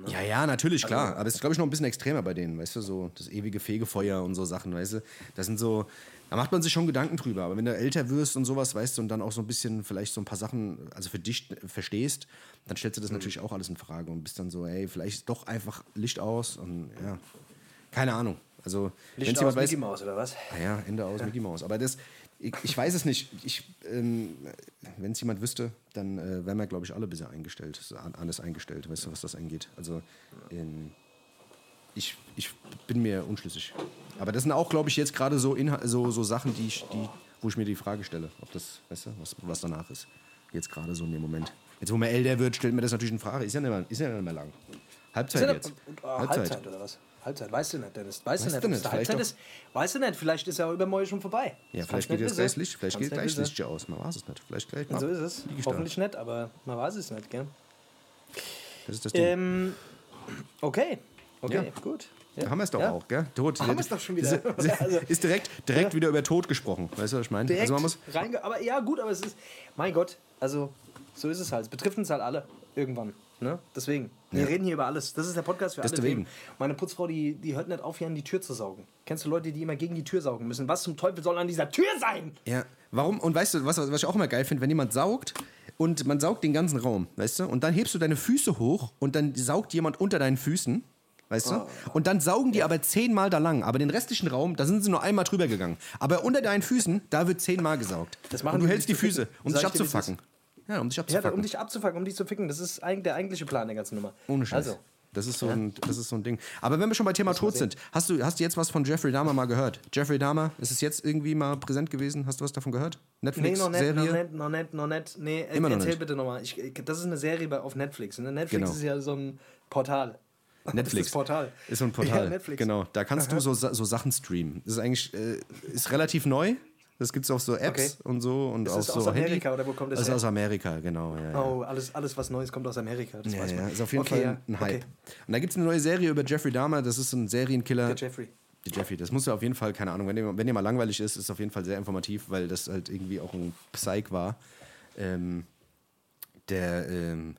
Ja, ja, natürlich, klar. Aber es ist, glaube ich, noch ein bisschen extremer bei denen, weißt du, so das ewige Fegefeuer und so Sachen, weißt du. Das sind so, da macht man sich schon Gedanken drüber. Aber wenn du älter wirst und sowas, weißt du, und dann auch so ein bisschen vielleicht so ein paar Sachen, also für dich verstehst, dann stellst du Mhm. das natürlich auch alles in Frage und bist dann so, ey, vielleicht ist doch einfach Licht aus und ja, keine Ahnung. Also, Licht aus weiß, Mickey Maus, oder was? naja, Ende aus Mickey Mouse. Aber das, ich, ich weiß es nicht. Ich, ähm, Wenn es jemand wüsste, dann äh, wären wir, glaube ich, alle bisher eingestellt, alles eingestellt, weißt du, was das angeht. Also, ähm, ich, ich bin mir unschlüssig. Aber das sind auch, glaube ich, jetzt gerade so, Inha- so, so Sachen, die ich, die, wo ich mir die Frage stelle, ob das, weißt du, was, was danach ist. Jetzt gerade so in dem Moment. Jetzt, wo man älter wird, stellt mir das natürlich in Frage. Ist ja nicht mehr, ist ja nicht mehr lang. Halbzeit jetzt. nicht- äh, Halbzeit. oder was? Halbzeit, weißt du nicht, Dennis. Weißt, Weißt du nicht, es Halbzeit ist? Weißt du nicht, vielleicht ist ja übermorgen schon vorbei. Ja, Das vielleicht geht jetzt gleich. Licht, vielleicht geht gleich. Licht aus. Man weiß es nicht. Vielleicht gleich So ist es. da. Hoffentlich nicht, aber man weiß es nicht, gell? Das ist das Ding. Ähm, okay. Okay, Ja. gut. Da haben wir es doch Ja. auch, gell? Tod. Haben wir's doch schon wieder. <laughs> Ist, Also- ist direkt, direkt wieder über Tod gesprochen. Weißt du, was ich meine? Direkt Also man muss, reinge aber ja, gut, aber es ist, mein Gott, also so ist es halt. Es betrifft uns halt alle irgendwann. Ne? Deswegen. Wir Ja. reden hier über alles. Das ist der Podcast für alle Deswegen. Themen. Meine Putzfrau, die, die hört nicht auf, hier an die Tür zu saugen. Kennst du Leute, die immer gegen die Tür saugen müssen? Was zum Teufel soll an dieser Tür sein? ja, warum? Und weißt du, was, was ich auch immer geil finde, wenn jemand saugt und man saugt den ganzen Raum, weißt du? Und dann hebst du deine Füße hoch und dann saugt jemand unter deinen Füßen. Weißt Oh. du? Und dann saugen die aber zehnmal da lang. Aber den restlichen Raum, da sind sie nur einmal drüber gegangen. Aber unter deinen Füßen, da wird zehnmal gesaugt. Das machen und du die, hältst die Füße, um dich abzufacken. Ja, um dich Ja, abzufacken. um dich abzufangen, um dich zu ficken. Das ist eigentlich der eigentliche Plan der ganzen Nummer. Ohne Scheiß. Also, Das ist, so ein, das ist so ein Ding. Aber wenn wir schon bei Thema Tod sind, hast du, hast du jetzt was von Jeffrey Dahmer mal gehört? Jeffrey Dahmer, ist es jetzt irgendwie mal präsent gewesen? Hast du was davon gehört? Nee, Netflix, noch nicht, noch nicht, noch nicht, noch nicht. Nee, Immer noch erzähl nicht. bitte nochmal. Das ist eine Serie bei, auf Netflix. Ne? Netflix Genau. ist ja so ein Portal. <laughs> Netflix. Das ist Portal. Ist so ein Portal. Ja, Netflix. Genau. Da kannst du so, so Sachen streamen. Das ist eigentlich äh, ist relativ neu. Das gibt es auf so Apps Okay. und so und Ist das so aus Amerika Handy. oder wo kommt das Das ist her? aus Amerika, genau. Ja, ja. Oh, alles, alles, was Neues kommt aus Amerika. Das Ja, weiß man. ist auf jeden Okay, Fall ein Hype. Okay. Und da gibt es eine neue Serie über Jeffrey Dahmer, das ist ein Serienkiller. Der Jeffrey. Der Jeffrey, das muss ja auf jeden Fall, keine Ahnung, wenn dir, wenn dir mal langweilig ist, ist es auf jeden Fall sehr informativ, weil das halt irgendwie auch ein Psych war. Ähm, der, ähm,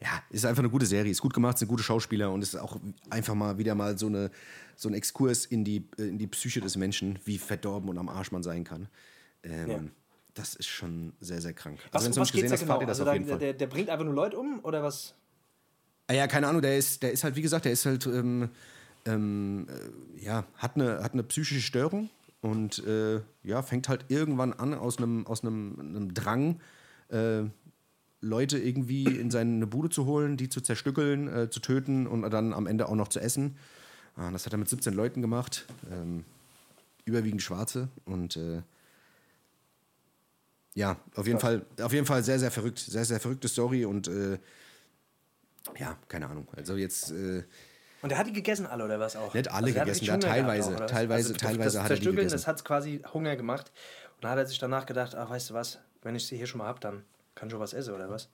ja, ist einfach eine gute Serie, ist gut gemacht, sind gute Schauspieler und ist auch einfach mal wieder mal so, eine, so ein Exkurs in die, äh, in die Psyche des Menschen, wie verdorben und am Arsch man sein kann. Ähm, Ja. Das ist schon sehr, sehr krank. Was, wenn du es da hast, genau? fahrt ihr das Also auf jeden Fall. der, der bringt einfach nur Leute um oder was? Ah ja, keine Ahnung, der ist, der ist halt, wie gesagt, der ist halt, ähm, ähm, äh, ja, hat eine, hat eine psychische Störung und äh, ja, fängt halt irgendwann an aus einem, aus einem, einem Drang, äh, Leute irgendwie in seine Bude zu holen, die zu zerstückeln, äh, zu töten und dann am Ende auch noch zu essen. Ah, das hat er mit 17 Leuten gemacht, ähm, überwiegend Schwarze und äh, ja, auf jeden, Fall, auf jeden Fall sehr, sehr verrückt. Sehr, sehr verrückte Story und äh, ja, keine Ahnung. Also jetzt, äh, Und der hat die gegessen alle oder was auch? Nicht alle Also gegessen, gehabt teilweise- auch, teilweise- das- teilweise hat er die gegessen. Das hat quasi Hunger gemacht. Und dann hat er sich danach gedacht, ach, weißt du was, wenn ich sie hier schon mal hab, dann kann schon was essen oder was?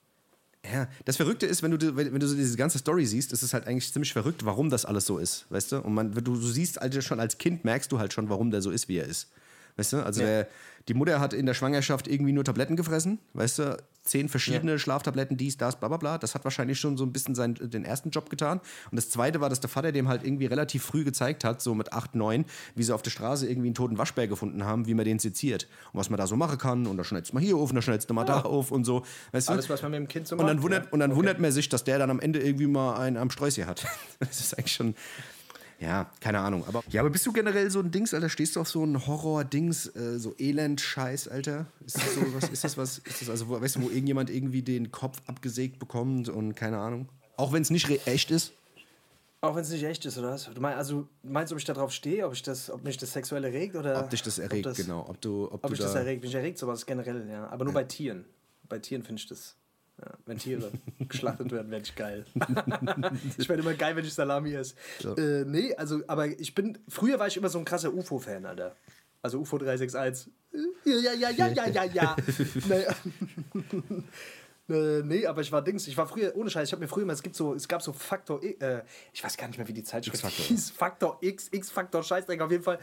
ja, das Verrückte ist, wenn du, wenn du so diese ganze Story siehst, ist es halt eigentlich ziemlich verrückt, warum das alles so ist, weißt du? Und man, wenn du, du siehst, also schon als Kind merkst du halt schon, warum der so ist, wie er ist. Weißt du? Also Ja. der, die Mutter hat in der Schwangerschaft irgendwie nur Tabletten gefressen, weißt du? Zehn verschiedene Schlaftabletten, dies, das, bla bla bla. Das hat wahrscheinlich schon so ein bisschen seinen, den ersten Job getan. Und das zweite war, dass der Vater dem halt irgendwie relativ früh gezeigt hat, so mit acht, neun, wie sie auf der Straße irgendwie einen toten Waschbär gefunden haben, wie man den seziert. Und was man da so machen kann. Und da schnellst du mal hier auf und da schnellst du mal da auf und so. Weißt du? Alles, was man mit dem Kind so Und dann macht, wundert, ja. und dann wundert man sich, dass der dann am Ende irgendwie mal einen am Sträußchen hat. <laughs> Das ist eigentlich schon. Ja, keine Ahnung. Aber, ja, aber bist du generell so ein Dings, Alter? Stehst du auf so ein Horror-Dings, äh, so Elend-Scheiß, Alter? Ist das so <laughs> was? Ist das was? Ist das also, wo, weißt du, wo irgendjemand irgendwie den Kopf abgesägt bekommt und keine Ahnung? Auch wenn es nicht echt ist? Auch wenn es nicht echt ist, oder was? Du meinst, also, meinst du, ob ich da drauf stehe, ob, ich das, ob mich das sexuell erregt? Oder Ob dich das erregt, ob das, genau. Ob du, ob Ob du ich da, das erregt? Mich erregt sowas generell, ja. Aber nur bei Tieren. Bei Tieren finde ich das. Ja, wenn Tiere <laughs> geschlachtet werden, werde ich geil. <laughs> ich werde immer geil, wenn ich Salami esse. Äh, nee, also, aber ich bin. Früher war ich immer so ein krasser UFO-Fan, Alter. Also UFO 361. Ja, ja, ja, ja, ja, ja, ja. <laughs> nee. Äh, nee, aber ich war Dings. Ich war früher, ohne Scheiß, ich habe mir früher mal, es gibt so, es gab so Faktor, äh, ich weiß gar nicht mehr, wie die Zeitschrift X-Faktor. hieß. Faktor X, X-Faktor, Scheißdreck. Auf jeden Fall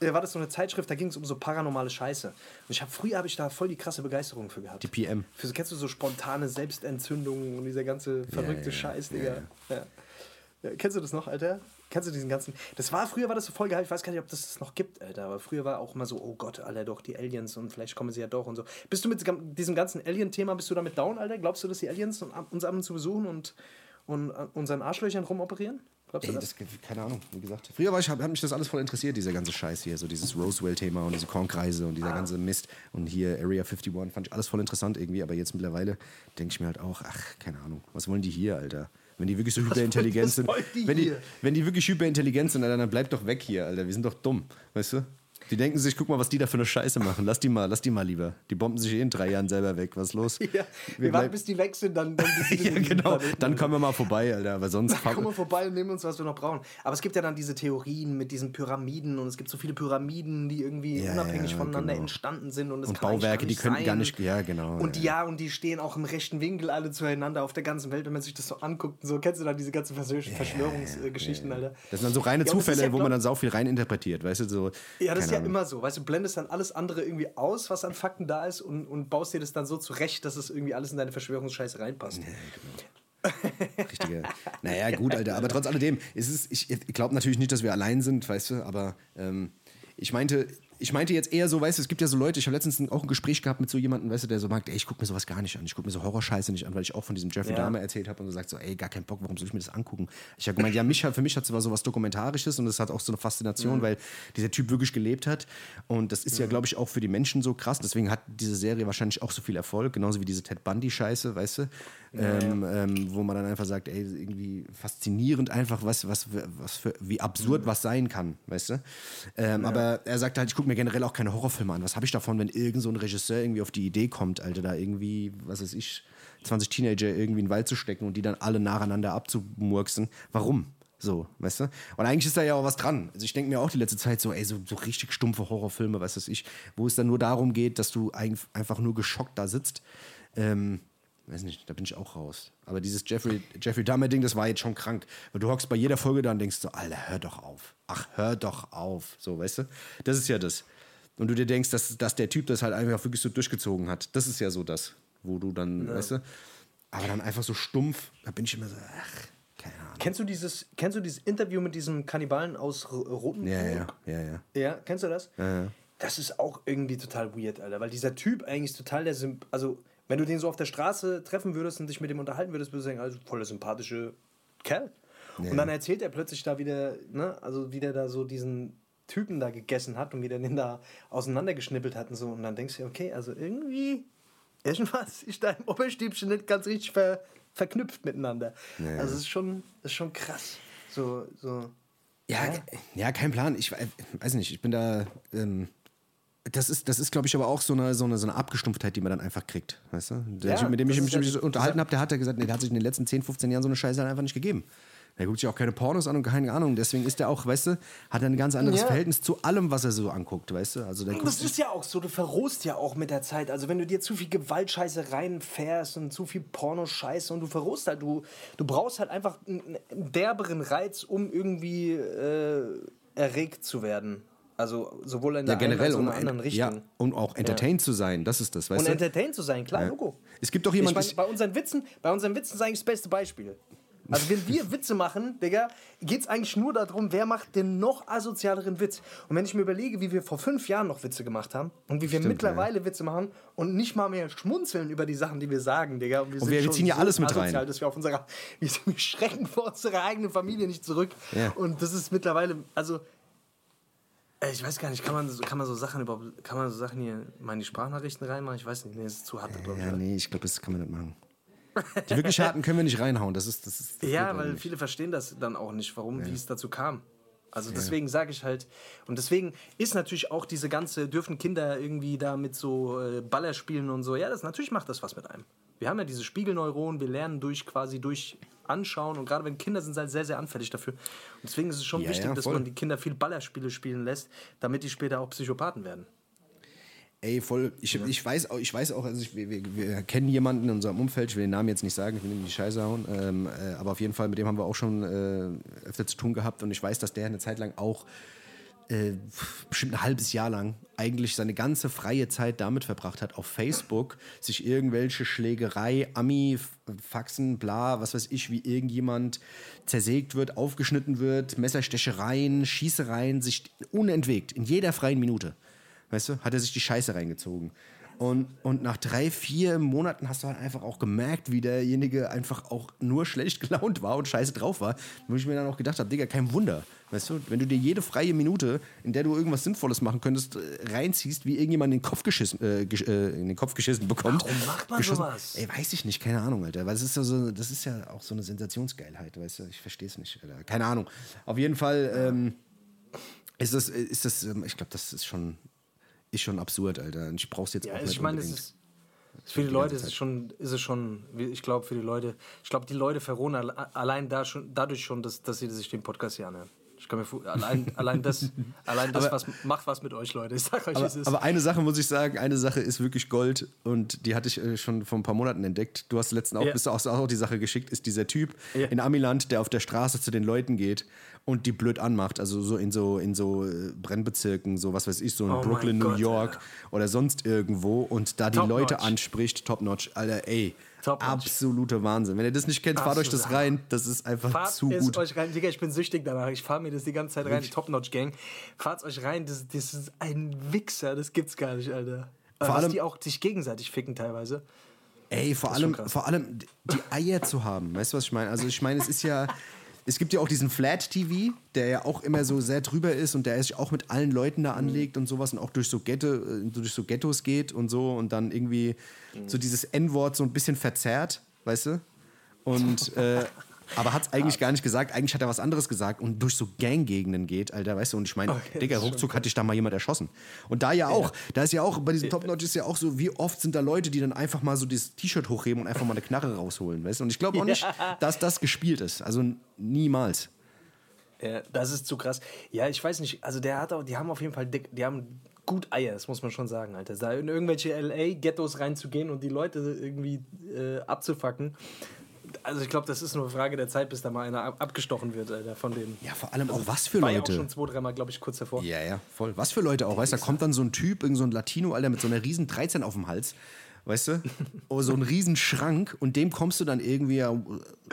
äh, war das so eine Zeitschrift, da ging es um so paranormale Scheiße. Und ich habe früher habe ich da voll die krasse Begeisterung für gehabt. Die PM. Für, so- kennst du so spontane Selbstentzündungen und dieser ganze verrückte ja, Scheiß, ja, Digga. Ja. Ja, kennst du das noch, Alter? Kennst du diesen ganzen. Das war früher war das so voll geil. Ich weiß gar nicht, ob das das noch gibt, Alter. Aber früher war auch immer so, oh Gott, Alter, doch die Aliens und vielleicht kommen sie ja doch und so. Bist du mit diesem ganzen Alien-Thema, bist du damit down, Alter? Glaubst du, dass die Aliens uns ab und zu besuchen und, und an unseren Arschlöchern rumoperieren? Glaubst du Ey, das? das, keine Ahnung, wie gesagt. Früher war ich, hat mich das alles voll interessiert, dieser ganze Scheiß hier, so dieses Roswell-Thema und diese Kornkreise und dieser ganze Mist und hier Area 51, fand ich alles voll interessant irgendwie, aber jetzt mittlerweile denke ich mir halt auch, ach, keine Ahnung, was wollen die hier, Alter? Wenn die wirklich so hyperintelligent sind, wenn die, wenn die wirklich hyperintelligent sind, Alter, dann bleib doch weg hier, Alter, wir sind doch dumm, weißt du? Die denken sich, guck mal, was die da für eine Scheiße machen. Lass die mal, lass die mal lieber. Die bomben sich eh in drei Jahren selber weg. Was ist los? <laughs> Ja, wir, Wir warten, bis die weg sind, dann, dann <laughs> ja, genau. Planeten, Dann kommen wir mal vorbei, Alter. Aber sonst Dann kommen wir <laughs> vorbei und nehmen uns, was wir noch brauchen. Aber es gibt ja dann diese Theorien mit diesen Pyramiden und es gibt so viele Pyramiden, die irgendwie Ja, unabhängig ja, voneinander genau. entstanden sind. Und, es Und Bauwerke, die könnten sein. gar nicht- ja, genau, Und ja. ja, und die stehen auch im rechten Winkel alle zueinander auf der ganzen Welt, wenn man sich das so anguckt. So kennst du dann diese ganzen Verschwör- Verschwörungsgeschichten, Alter. Das sind dann so reine Ja, und Zufälle, ja, wo man dann sau viel rein interpretiert, weißt du, so. Ja, das ist keine ja immer so. Weißt du, blendest dann alles andere irgendwie aus, was an Fakten da ist und, und baust dir das dann so zurecht, dass es irgendwie alles in deine Verschwörungsscheiße reinpasst. Richtige. Naja, gut, Alter. Aber trotz alledem, ist es, ich, ich glaube natürlich nicht, dass wir allein sind, weißt du, aber ähm, ich meinte. Ich meinte jetzt eher so, weißt du, es gibt ja so Leute, ich habe letztens auch ein Gespräch gehabt mit so jemandem, weißt du, der so sagt, ey, ich gucke mir sowas gar nicht an, ich gucke mir so Horrorscheiße nicht an, weil ich auch von diesem Jeffrey Ja. Dahmer erzählt habe und so sagt so, ey, gar keinen Bock, warum soll ich mir das angucken? Ich habe gemeint, ja, mich für mich hat es zwar sowas Dokumentarisches und es hat auch so eine Faszination, weil dieser Typ wirklich gelebt hat und das ist ja, glaube ich, auch für die Menschen so krass, deswegen hat diese Serie wahrscheinlich auch so viel Erfolg, genauso wie diese Ted Bundy-Scheiße, weißt du, ähm, ähm, wo man dann einfach sagt, ey, irgendwie faszinierend einfach, was, was, was für, wie absurd was sein kann, weißt du. Ähm, Aber er sagt halt, ich gucke mir generell auch keine Horrorfilme an. Was habe ich davon, wenn irgend so ein Regisseur irgendwie auf die Idee kommt, Alter, da irgendwie, was weiß ich, 20 Teenager irgendwie in den Wald zu stecken und die dann alle nacheinander abzumurksen? Warum? So, weißt du? Und eigentlich ist da ja auch was dran. Also ich denke mir auch die letzte Zeit so, ey, so, so richtig stumpfe Horrorfilme, weißt du, ich, wo es dann nur darum geht, dass du ein, einfach nur geschockt da sitzt. Ähm, weiß nicht, da bin ich auch raus. Aber dieses Jeffrey, Jeffrey Dahmer-Ding, das war jetzt schon krank. Weil du hockst bei jeder Folge da und denkst so, Alter, hör doch auf. Ach, hör doch auf. So, weißt du? Das ist ja das. Und du dir denkst, dass, dass der Typ das halt einfach wirklich so durchgezogen hat. Das ist ja so das, wo du dann, ja. weißt du? Aber dann einfach so stumpf, da bin ich immer so, ach, keine Ahnung. Kennst du dieses, kennst du dieses Interview mit diesem Kannibalen aus Roten? Ja, ja, ja, ja. Ja, kennst du das? Ja, ja. Das ist auch irgendwie total weird, Alter, weil dieser Typ eigentlich total der, Symp also wenn du den so auf der Straße treffen würdest und dich mit dem unterhalten würdest, würdest du sagen, also voll der sympathische Kerl. Ja. Und dann erzählt er plötzlich da wieder, ne, also wie der da so diesen Typen da gegessen hat und wie der den da auseinandergeschnippelt hat und so. Und dann denkst du, okay, also irgendwie, irgendwas <laughs> ist da im Oberstübchen nicht ganz richtig ver, verknüpft miteinander. Ja. Also es ist schon, ist schon krass. So, so. Ja, ja, ja, kein Plan. Ich weiß nicht, ich bin da. Ähm, das ist, das ist glaube ich, aber auch so eine, so, eine, so eine Abgestumpftheit, die man dann einfach kriegt. Weißt du? Der ja, mit dem ich mich ja, unterhalten habe, der hat ja gesagt, nee, der hat sich in den letzten 10, 15 Jahren so eine Scheiße halt einfach nicht gegeben. Er guckt sich auch keine Pornos an und keine Ahnung. Deswegen ist er auch, weißt du, hat er ein ganz anderes ja. Verhältnis zu allem, was er so anguckt, weißt du? Also der das ist ja auch so, du verrohst ja auch mit der Zeit. Also wenn du dir zu viel Gewaltscheiße reinfährst und zu viel Pornoscheiße und du verrohst halt, du, du brauchst halt einfach einen derberen Reiz, um irgendwie äh, erregt zu werden. Also sowohl in der ja, generell, einen als auch in der anderen Richtung. Ja, um auch entertained ja. zu sein, das ist das, weißt und du? Und entertained zu sein, klar, ja. Logo. Es gibt doch jemanden... Ich mein, bei unseren Witzen, bei unseren Witzen ist eigentlich das beste Beispiel. Also wenn wir Witze machen, Digga, geht es eigentlich nur darum, wer macht den noch asozialeren Witz. Und wenn ich mir überlege, wie wir vor fünf Jahren noch Witze gemacht haben und wie wir Stimmt, mittlerweile ja. Witze machen und nicht mal mehr schmunzeln über die Sachen, die wir sagen, Digga. Und wir, und wir ziehen ja so alles mit asozial, rein. Dass wir, auf unserer, <laughs> wir schrecken vor unserer eigenen Familie nicht zurück. Ja. Und das ist mittlerweile, also ich weiß gar nicht, kann man, kann man so Sachen überhaupt, kann man so Sachen hier mal in die Sprachnachrichten reinmachen? Ich weiß nicht, nee, das ist zu hart. Ja, nee, ich glaube, das kann man nicht machen. Die wirklich harten können wir nicht reinhauen. Das ist, das ist, das ja, weil viele verstehen das dann auch nicht, warum, ja. wie es dazu kam. Also deswegen ja. sage ich halt, und deswegen ist natürlich auch diese ganze, dürfen Kinder irgendwie da mit so äh, Baller spielen und so, ja, das natürlich macht das was mit einem. Wir haben ja diese Spiegelneuronen, wir lernen durch quasi durch Anschauen und gerade wenn Kinder sind, halt sehr, sehr anfällig dafür. Und deswegen ist es schon ja, wichtig, ja, dass man die Kinder viel Ballerspiele spielen lässt, damit die später auch Psychopathen werden. Ey, voll. Ich, ja. ich, weiß, auch, ich weiß auch, also ich, wir, wir, kennen jemanden in unserem Umfeld, ich will den Namen jetzt nicht sagen, ich will ihm die Scheiße hauen, ähm, äh, aber auf jeden Fall, mit dem haben wir auch schon äh, öfter zu tun gehabt und ich weiß, dass der eine Zeit lang auch äh, bestimmt ein halbes Jahr lang eigentlich seine ganze freie Zeit damit verbracht hat, auf Facebook sich irgendwelche Schlägerei, Ami, Faxen, bla, was weiß ich, wie irgendjemand zersägt wird, aufgeschnitten wird, Messerstechereien, Schießereien, sich unentwegt, in jeder freien Minute weißt du, hat er sich die Scheiße reingezogen. Und, und nach drei, vier Monaten hast du halt einfach auch gemerkt, wie derjenige einfach auch nur schlecht <laughs> gelaunt war und scheiße drauf war. Wo ich mir dann auch gedacht habe, Digga, kein Wunder. Weißt du, wenn du dir jede freie Minute, in der du irgendwas Sinnvolles machen könntest, äh, reinziehst, wie irgendjemand in den Kopf geschissen, äh, äh, in den Kopf geschissen bekommt. Warum macht man geschossen. sowas? Ey, weiß ich nicht, keine Ahnung, Alter. Weil es ist ja so, das ist ja auch so eine Sensationsgeilheit, weißt du? Ich verstehe es nicht, Alter. Keine Ahnung. Auf jeden Fall ähm, ist das, ist das, ähm, ich glaube, das ist schon ist schon absurd, Alter. Ich brauch's jetzt ja, auch nicht ich meine, es ist für die Leute ist es schon, ist es schon, ich glaube für die Leute, ich glaube die Leute verrohen allein da schon, dadurch schon, dass, dass sie sich den Podcast hier anhören. Ich kann mir allein, allein das, <laughs> allein das aber, was, macht was mit euch, Leute. Ich sag euch, aber, es ist. Aber eine Sache muss ich sagen, eine Sache ist wirklich Gold und die hatte ich äh, schon vor ein paar Monaten entdeckt. Du hast letzten auch, ja. bist du auch, auch die Sache geschickt, ist dieser Typ ja. in Amiland, der auf der Straße zu den Leuten geht und die blöd anmacht, also so in so in so äh, Brennbezirken, so was weiß ich, so in oh Brooklyn, New Gott, York Alter. oder sonst irgendwo und da die top Leute notch. anspricht, top notch, Alter, ey. Absoluter Wahnsinn. Wenn ihr das nicht kennt, fahrt euch das rein. Das ist einfach fahrt zu gut. euch rein. Digga, ich bin süchtig danach. Ich fahre mir das die ganze Zeit rein. Top-Notch-Gang. Fahrt euch rein. Das, das, ist ein Wichser. Das gibt's gar nicht, Alter. Vor Was allem, die auch sich gegenseitig ficken teilweise. Ey, vor allem, vor allem die Eier zu haben. Weißt du, was ich meine? Also ich meine, es ist ja, <laughs> es gibt ja auch diesen Flat TV, der ja auch immer so sehr drüber ist und der sich auch mit allen Leuten da anlegt und sowas und auch durch so, Ghetto, äh, durch so Ghettos geht und so und dann irgendwie so dieses N-Wort so ein bisschen verzerrt, weißt du? Und äh, aber hat es eigentlich gar nicht gesagt. Eigentlich hat er was anderes gesagt und durch so Ganggegenden geht, Alter, weißt du? Und ich meine, okay, Digga, ruckzuck hatte ich da mal jemand erschossen. Und da ja auch, ja. da ist ja auch, bei diesem Top Notch ist ja auch so, wie oft sind da Leute, die dann einfach mal so dieses T-Shirt hochheben und einfach mal eine Knarre rausholen, weißt du? Und ich glaube auch nicht, ja. dass das gespielt ist. Also niemals. Ja, das ist zu krass. Ja, ich weiß nicht, also der hat auch, die haben auf jeden Fall dick, die haben gut Eier, das muss man schon sagen, Alter. Da in irgendwelche LA-Ghettos reinzugehen und die Leute irgendwie äh, abzufacken. Also ich glaube, das ist nur eine Frage der Zeit, bis da mal einer ab- abgestochen wird, Alter, von denen. Ja, vor allem auch was für War ja auch Leute. schon zwei, dreimal, glaube ich, kurz davor. Ja, ja, voll. Was für Leute auch, weißt du? Da kommt dann so ein Typ, irgend so ein Latino, Alter, mit so einer riesen 13 auf dem Hals, weißt du? <laughs> Oder so ein riesen Schrank und dem kommst du dann irgendwie, ja,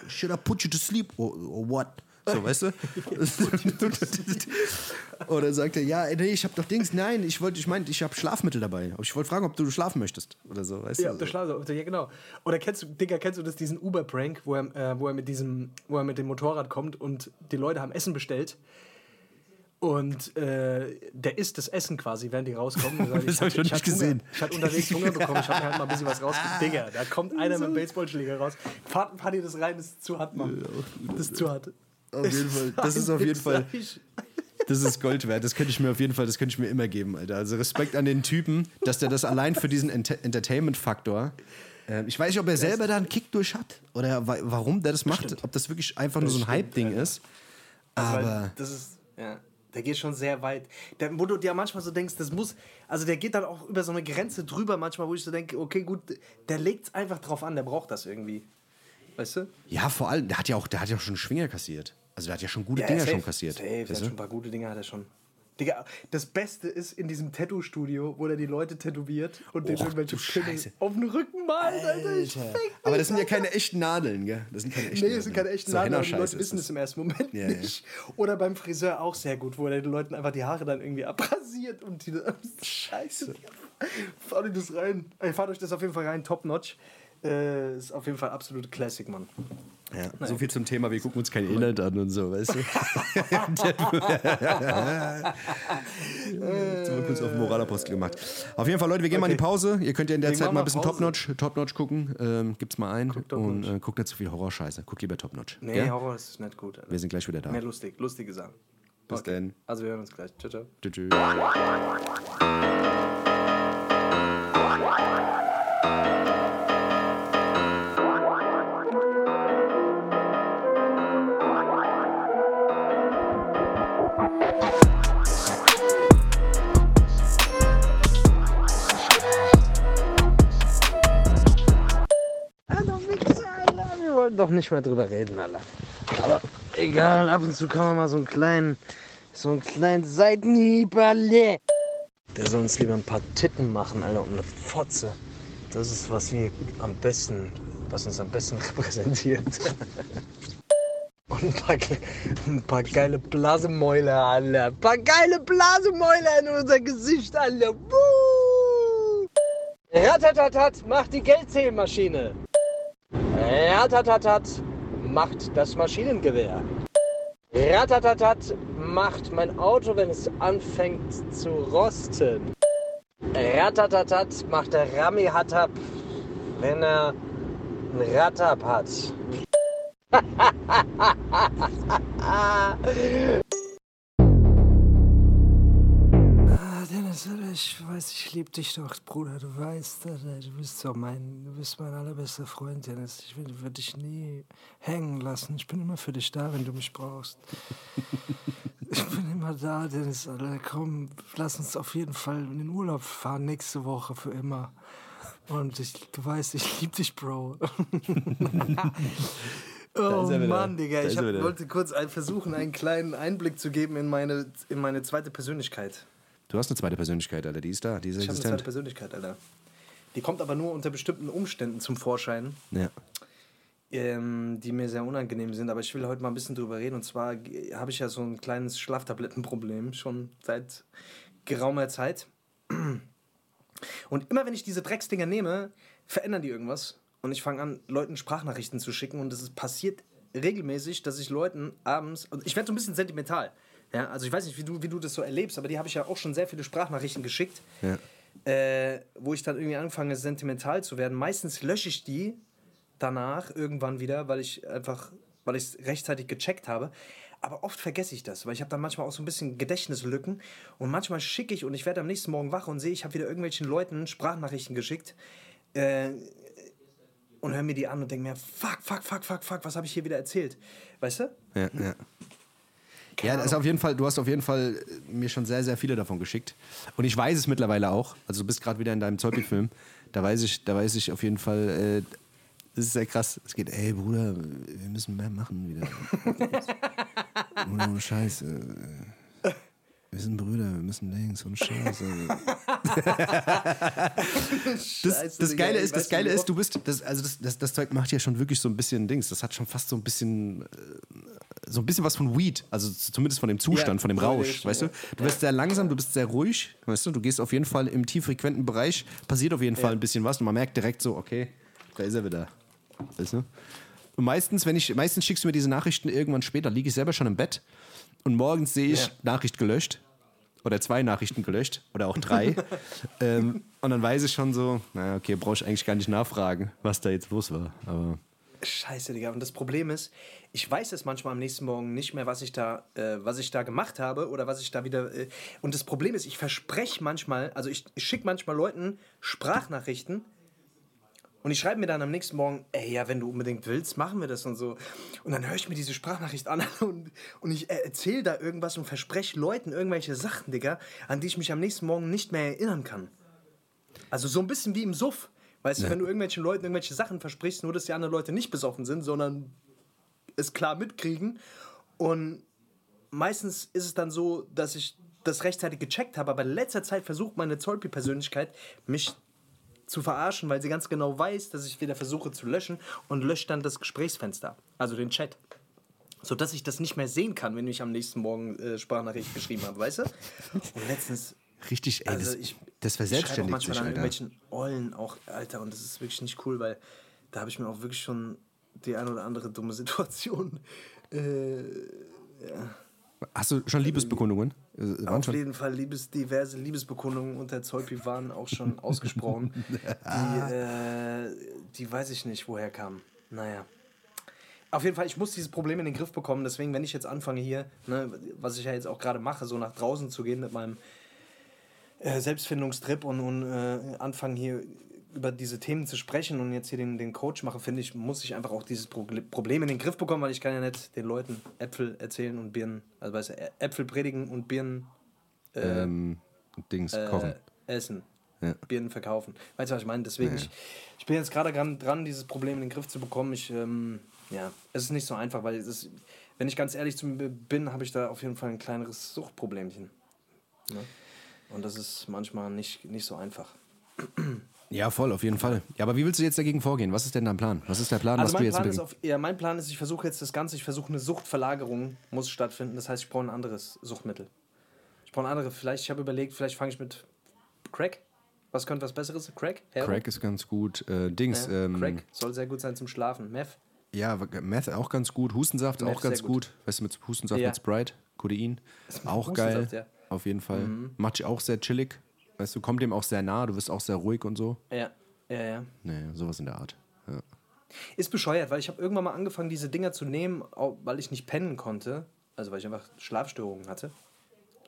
should I put you to sleep or, or what? So, weißt du? <laughs> Oder sagt er, ja, nee, ich hab doch Dings, nein, ich wollte, ich meinte, ich habe Schlafmittel dabei. Aber ich wollte fragen, ob du schlafen möchtest. Oder so, weißt Ja, du? der Schlaf, ja, genau. Oder kennst du, Digga, kennst du das, diesen Uber-Prank, wo er, äh, wo, er mit diesem, wo er mit dem Motorrad kommt und die Leute haben Essen bestellt und äh, der isst das Essen quasi, während die rauskommen. Und <laughs> sagt, Das hab ich noch nicht hatte Hunger. gesehen. Ich hatte unterwegs Hunger <laughs> bekommen, ich habe mir halt mal ein bisschen was rausgegeben. Digga, da kommt einer mit einem Baseballschläger raus. Fahrt, fahrt ihr das rein, das ist zu hart, Mann. Das ist zu hart. Auf jeden Fall. Das ist auf jeden Fall. Das ist Gold wert. Das könnte ich mir auf jeden Fall, das könnte ich mir immer geben, Alter. Also Respekt an den Typen, dass der das allein für diesen Ent Entertainment-Faktor. Äh, ich weiß nicht, ob er selber da einen Kick durch hat oder wa warum der das macht. Ob das wirklich einfach nur so ein Hype-Ding ist. Also, Aber das ist, ja, der geht schon sehr weit. Der, wo du dir manchmal so denkst, das muss, also der geht dann auch über so eine Grenze drüber manchmal, wo ich so denke, okay, gut, der legt es einfach drauf an, der braucht das irgendwie. Weißt du? ja, vor allem, der hat ja auch, der hat ja auch schon Schwinger kassiert. Also der hat ja schon gute Ja, Dinger safe, schon kassiert. Safe, der hat schon ein paar gute Dinge hat er schon. Digga, das Beste ist in diesem Tattoo-Studio, wo er die Leute tätowiert und den Och, irgendwelche Scheiße. auf den Rücken malt, Alter. Alter. Aber das sind ja keine echten Nadeln, gell? Das sind keine echten Nee, das sind keine echten so Nadeln, die Leute wissen es im ersten Moment Ja, ja. nicht. Oder beim Friseur auch sehr gut, wo er den Leuten einfach die Haare dann irgendwie abrasiert und die Scheiße. Fahrt euch das rein. Fahrt euch das auf jeden Fall rein, top notch. Äh, ist auf jeden Fall absolut Classic, Mann. Ja, so viel zum Thema, wir gucken uns kein Inhalt an und so, weißt du? <laughs> Jetzt haben wir kurz auf den Moralapostel gemacht. Auf jeden Fall, Leute, wir gehen mal in die Okay. Pause. Ihr könnt ja in der Wir Zeit mal ein bisschen. Top-Notch Top -Notch gucken. Ähm, gibt's mal ein Top und äh, guckt nicht zu viel Horrorscheiße. Guckt lieber Top-Notch. Nee, gell? Horror ist nicht gut. Alter. Wir sind gleich wieder da. Mehr lustig, lustige Sachen. Bis dann. Also wir hören uns gleich. Ciao, ciao. Tschüss. Doch nicht mehr drüber reden, Alter. Aber egal, ab und zu kann man mal so einen kleinen, so einen kleinen Seitenhieb. Der soll uns lieber ein paar Titten machen, Alter, und eine Fotze. Das ist, was wir am besten, was uns am besten <laughs> repräsentiert. Und ein paar, ein paar geile Blasemäuler, Alter. Ein paar geile Blasemäuler in unser Gesicht, Alter. Woo! Ratatatat, macht die Geldzählmaschine. Ratatatat macht das Maschinengewehr. Ratatatat macht mein Auto, wenn es anfängt zu rosten. Ratatatat macht der Rami Hattab, wenn er einen Rattab hat. <laughs> ich weiß, ich liebe dich doch, Bruder. Du weißt, Alter, du bist doch mein, du bist mein allerbester Freund, Dennis. Ich will, will dich nie hängen lassen. Ich bin immer für dich da, wenn du mich brauchst. <laughs> Ich bin immer da, Dennis, Alter. Komm, lass uns auf jeden Fall in den Urlaub fahren, nächste Woche für immer. Und ich, du weißt, ich liebe dich, Bro. <laughs> Oh. Mann, Digga, ich hab, wollte kurz ein, versuchen, einen kleinen Einblick zu geben in meine, in meine zweite Persönlichkeit. Du hast eine zweite Persönlichkeit, Alter. Die ist da, die ist Ich habe eine zweite. Persönlichkeit, Alter. Die kommt aber nur unter bestimmten Umständen zum Vorschein, Ja. ähm, die mir sehr unangenehm sind. Aber ich will heute mal ein bisschen drüber reden. Und zwar habe ich ja so ein kleines Schlaftablettenproblem schon seit geraumer Zeit. Und immer wenn ich diese Drecksdinger nehme, verändern die irgendwas. Und ich fange an, Leuten Sprachnachrichten zu schicken. Und es passiert regelmäßig, dass ich Leuten abends. Und ich werde so ein bisschen sentimental. Ja, also ich weiß nicht, wie du, wie du das so erlebst, aber die habe ich ja auch schon sehr viele Sprachnachrichten geschickt. Ja. Äh, wo ich dann irgendwie anfange, sentimental zu werden. Meistens lösche ich die danach irgendwann wieder, weil ich einfach, weil ich es rechtzeitig gecheckt habe. Aber oft vergesse ich das, weil ich habe dann manchmal auch so ein bisschen Gedächtnislücken und manchmal schicke ich und ich werde am nächsten Morgen wach und sehe, ich habe wieder irgendwelchen Leuten Sprachnachrichten geschickt äh, und höre mir die an und denke mir, fuck, fuck, fuck, fuck, fuck, was habe ich hier wieder erzählt? Weißt du? Ja, ja. Ja, das ist auf jeden Fall, du hast auf jeden Fall äh, mir schon sehr, sehr viele davon geschickt. Und ich weiß es mittlerweile auch. Also du bist gerade wieder in deinem Zolpi-Film. Da weiß ich, da weiß ich auf jeden Fall, äh, das ist sehr krass. Es geht, ey Bruder, wir müssen mehr machen wieder. <laughs> Ohne Scheiße. Wir sind Brüder, wir müssen links und Scheiße. <laughs> das, das Geile ist, das Geile ist, du bist, das, also das, das, das Zeug macht ja schon wirklich so ein bisschen Dings. Das hat schon fast so ein bisschen, äh, so ein bisschen was von Weed, also zumindest von dem Zustand, Ja, von dem Rausch, weißt ja. du? Du bist sehr langsam, du bist sehr ruhig, weißt du? Du gehst auf jeden Fall im tieffrequenten Bereich, passiert auf jeden Fall ein bisschen was und man merkt direkt so, okay, da ist er wieder. Weißt du? Und meistens, wenn ich, meistens schickst du mir diese Nachrichten irgendwann später, liege ich selber schon im Bett und morgens sehe ich Ja. Nachricht gelöscht oder zwei Nachrichten gelöscht oder auch drei. <laughs> ähm, und dann weiß ich schon so, naja, okay, brauche ich eigentlich gar nicht nachfragen, was da jetzt los war. Aber Scheiße, Digga. Und das Problem ist, ich weiß es manchmal am nächsten Morgen nicht mehr, was ich da, äh, was ich da gemacht habe oder was ich da wieder. Äh, und das Problem ist, ich verspreche manchmal, also ich, ich schicke manchmal Leuten Sprachnachrichten und ich schreibe mir dann am nächsten Morgen, ey, ja, wenn du unbedingt willst, machen wir das und so. Und dann höre ich mir diese Sprachnachricht an <laughs> und, und ich äh, erzähle da irgendwas und verspreche Leuten irgendwelche Sachen, Digga, an die ich mich am nächsten Morgen nicht mehr erinnern kann. Also so ein bisschen wie im Suff. Weißt du, wenn du irgendwelchen Leuten irgendwelche Sachen versprichst, nur dass die anderen Leute nicht besoffen sind, sondern es klar mitkriegen. Und meistens ist es dann so, dass ich das rechtzeitig gecheckt habe, aber in letzter Zeit versucht meine Zolpi-Persönlichkeit, mich zu verarschen, weil sie ganz genau weiß, dass ich wieder versuche zu löschen und löscht dann das Gesprächsfenster, also den Chat. Sodass ich das nicht mehr sehen kann, wenn ich am nächsten Morgen äh, Sprachnachricht geschrieben habe, weißt du? Und letztens richtig, ey, also das, ich, das ich verselbstständigt manchmal sich, Alter. irgendwelchen Ollen auch, Alter, und das ist wirklich nicht cool, weil da habe ich mir auch wirklich schon die eine oder andere dumme <laughs> Situation. Äh, Hast du schon Liebesbekundungen? Äh, auf jeden Fall Liebes, diverse Liebesbekundungen unter Zolpi waren auch schon <laughs> ausgesprochen. die, <laughs> äh, die weiß ich nicht, woher kamen. Naja. Auf jeden Fall, ich muss dieses Problem in den Griff bekommen. Deswegen, wenn ich jetzt anfange hier, ne, was ich ja jetzt auch gerade mache, so nach draußen zu gehen mit meinem äh, Selbstfindungstrip und, und äh, anfangen hier über diese Themen zu sprechen und jetzt hier den, den Coach mache, finde ich, muss ich einfach auch dieses Problem in den Griff bekommen, weil ich kann ja nicht den Leuten Äpfel erzählen und Birnen, also weißt du, Äpfel predigen und Birnen ähm, Dings, kochen. äh, essen. Ja. Birnen verkaufen. Weißt du, was ich meine? Deswegen, ich, ich bin jetzt gerade dran, dieses Problem in den Griff zu bekommen. Ich, ähm, ja, es ist nicht so einfach, weil es ist, wenn ich ganz ehrlich zu mir bin, habe ich da auf jeden Fall ein kleineres Suchtproblemchen. Ne? Und das ist manchmal nicht, nicht so einfach. Ja, voll, auf jeden Fall. Ja, aber wie willst du jetzt dagegen vorgehen? Was ist denn dein Plan? Was ist der Plan, Also was du jetzt Plan, ist auf, ja, mein Plan ist, ich versuche jetzt das Ganze, ich versuche eine Suchtverlagerung muss stattfinden. Das heißt, ich brauche ein anderes Suchtmittel. Ich brauche ein anderes. Vielleicht, ich habe überlegt, vielleicht fange ich mit Crack. Was könnte was Besseres? Crack? Heroin? Crack ist ganz gut. Äh, Dings, Ja, ähm, Crack soll sehr gut sein zum Schlafen. Meth. ja, Meth auch ganz gut. Hustensaft Meth auch ganz gut. gut. Weißt du, mit Hustensaft Ja. mit Sprite, Codein. <laughs> Auch geil. ja. Mhm. Auf jeden Fall. Macht dich auch sehr chillig. Weißt du, kommt dem auch sehr nah. Du wirst auch sehr ruhig und so. Ja, ja, ja. Naja, sowas in der Art. Ja. Ist bescheuert, weil ich habe irgendwann mal angefangen, diese Dinger zu nehmen, weil ich nicht pennen konnte. Also weil ich einfach Schlafstörungen hatte.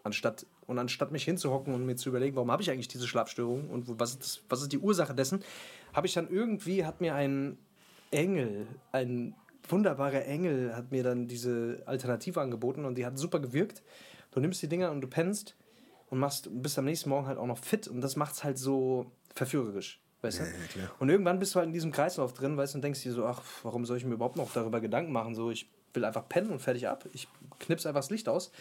Anstatt, und anstatt mich hinzuhocken und mir zu überlegen, warum habe ich eigentlich diese Schlafstörungen und was ist, das, was ist die Ursache dessen, habe ich dann irgendwie, hat mir ein Engel, ein wunderbarer Engel, hat mir dann diese Alternative angeboten und die hat super gewirkt. Du nimmst die Dinger und du pennst und machst, bist am nächsten Morgen halt auch noch fit und das macht es halt so verführerisch. Weißt du? Und irgendwann bist du halt in diesem Kreislauf drin, weißt du, und denkst dir so, ach, warum soll ich mir überhaupt noch darüber Gedanken machen? So, ich will einfach pennen und fertig ab. Ich knips einfach das Licht aus.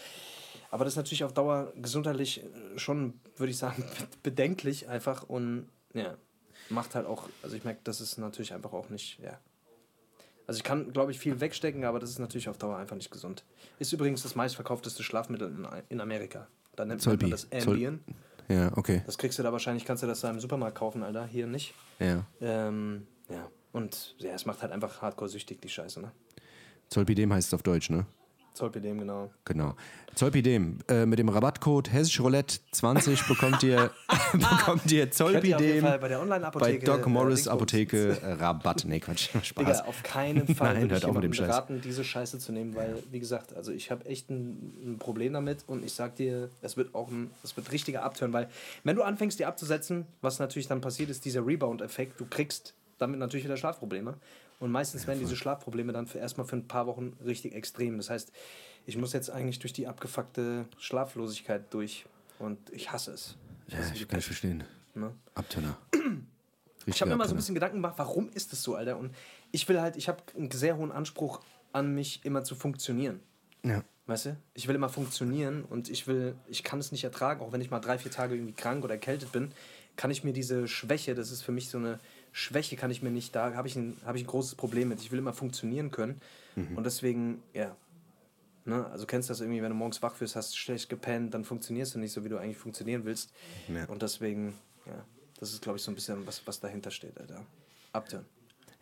Aber das ist natürlich auf Dauer gesundheitlich äh, schon, würde ich sagen, <laughs> bedenklich einfach und ja, macht halt auch, also ich merke, das ist natürlich einfach auch nicht, ja. Also ich kann, glaube ich, viel wegstecken, aber das ist natürlich auf Dauer einfach nicht gesund. Ist übrigens das meistverkaufteste Schlafmittel in Amerika. Da nennt Zolpi. man das Ambien. Ja, okay. Das kriegst du da wahrscheinlich, kannst du das da im Supermarkt kaufen, Alter. Hier nicht. Ja. Ähm, ja. Und ja, es macht halt einfach hardcore süchtig, die Scheiße, ne? Zolpidem heißt es auf Deutsch, ne? Zolpidem, genau. Genau. Zolpidem. Äh, mit dem Rabattcode Hessisch Roulette 20 bekommt ihr, <laughs> bekommt ihr Fall bei der bei Online-Apotheke. Doc äh, Morris Apotheke äh, Rabatt. Nee, Quatsch. <laughs> Spaß. Digga, auf keinen Fall Nein, hört ich auf mit dem Scheiß. raten, diese Scheiße zu nehmen, weil, wie gesagt, also ich habe echt ein, ein Problem damit und ich sag dir, es wird auch ein, es wird richtiger Abtören, weil wenn du anfängst, die abzusetzen, was natürlich dann passiert, ist dieser Rebound-Effekt, du kriegst damit natürlich wieder Schlafprobleme und meistens werden diese Schlafprobleme dann für erstmal für ein paar Wochen richtig extrem. Das heißt, ich muss jetzt eigentlich durch die abgefuckte Schlaflosigkeit durch. Und ich hasse es. Ja, ich kann ich verstehen. Ne? Abtönner. <clears throat> Ich habe mir mal so ein bisschen Gedanken gemacht, warum ist das so, Alter? Und ich will halt, ich habe einen sehr hohen Anspruch an mich, immer zu funktionieren. Ja. Weißt du? Ich will immer funktionieren und ich will, ich kann es nicht ertragen, auch wenn ich mal drei, vier Tage irgendwie krank oder erkältet bin, kann ich mir diese Schwäche, das ist für mich so eine Schwäche, kann ich mir nicht, da habe ich, ein, hab ich ein großes Problem mit. Ich will immer funktionieren können Mhm. und deswegen, ja. Ne? Also kennst du das irgendwie, wenn du morgens wach wirst, hast schlecht gepennt, dann funktionierst du nicht so, wie du eigentlich funktionieren willst. Ja. Und deswegen, ja, das ist, glaube ich, so ein bisschen, was, was dahinter steht, Alter. Upturn.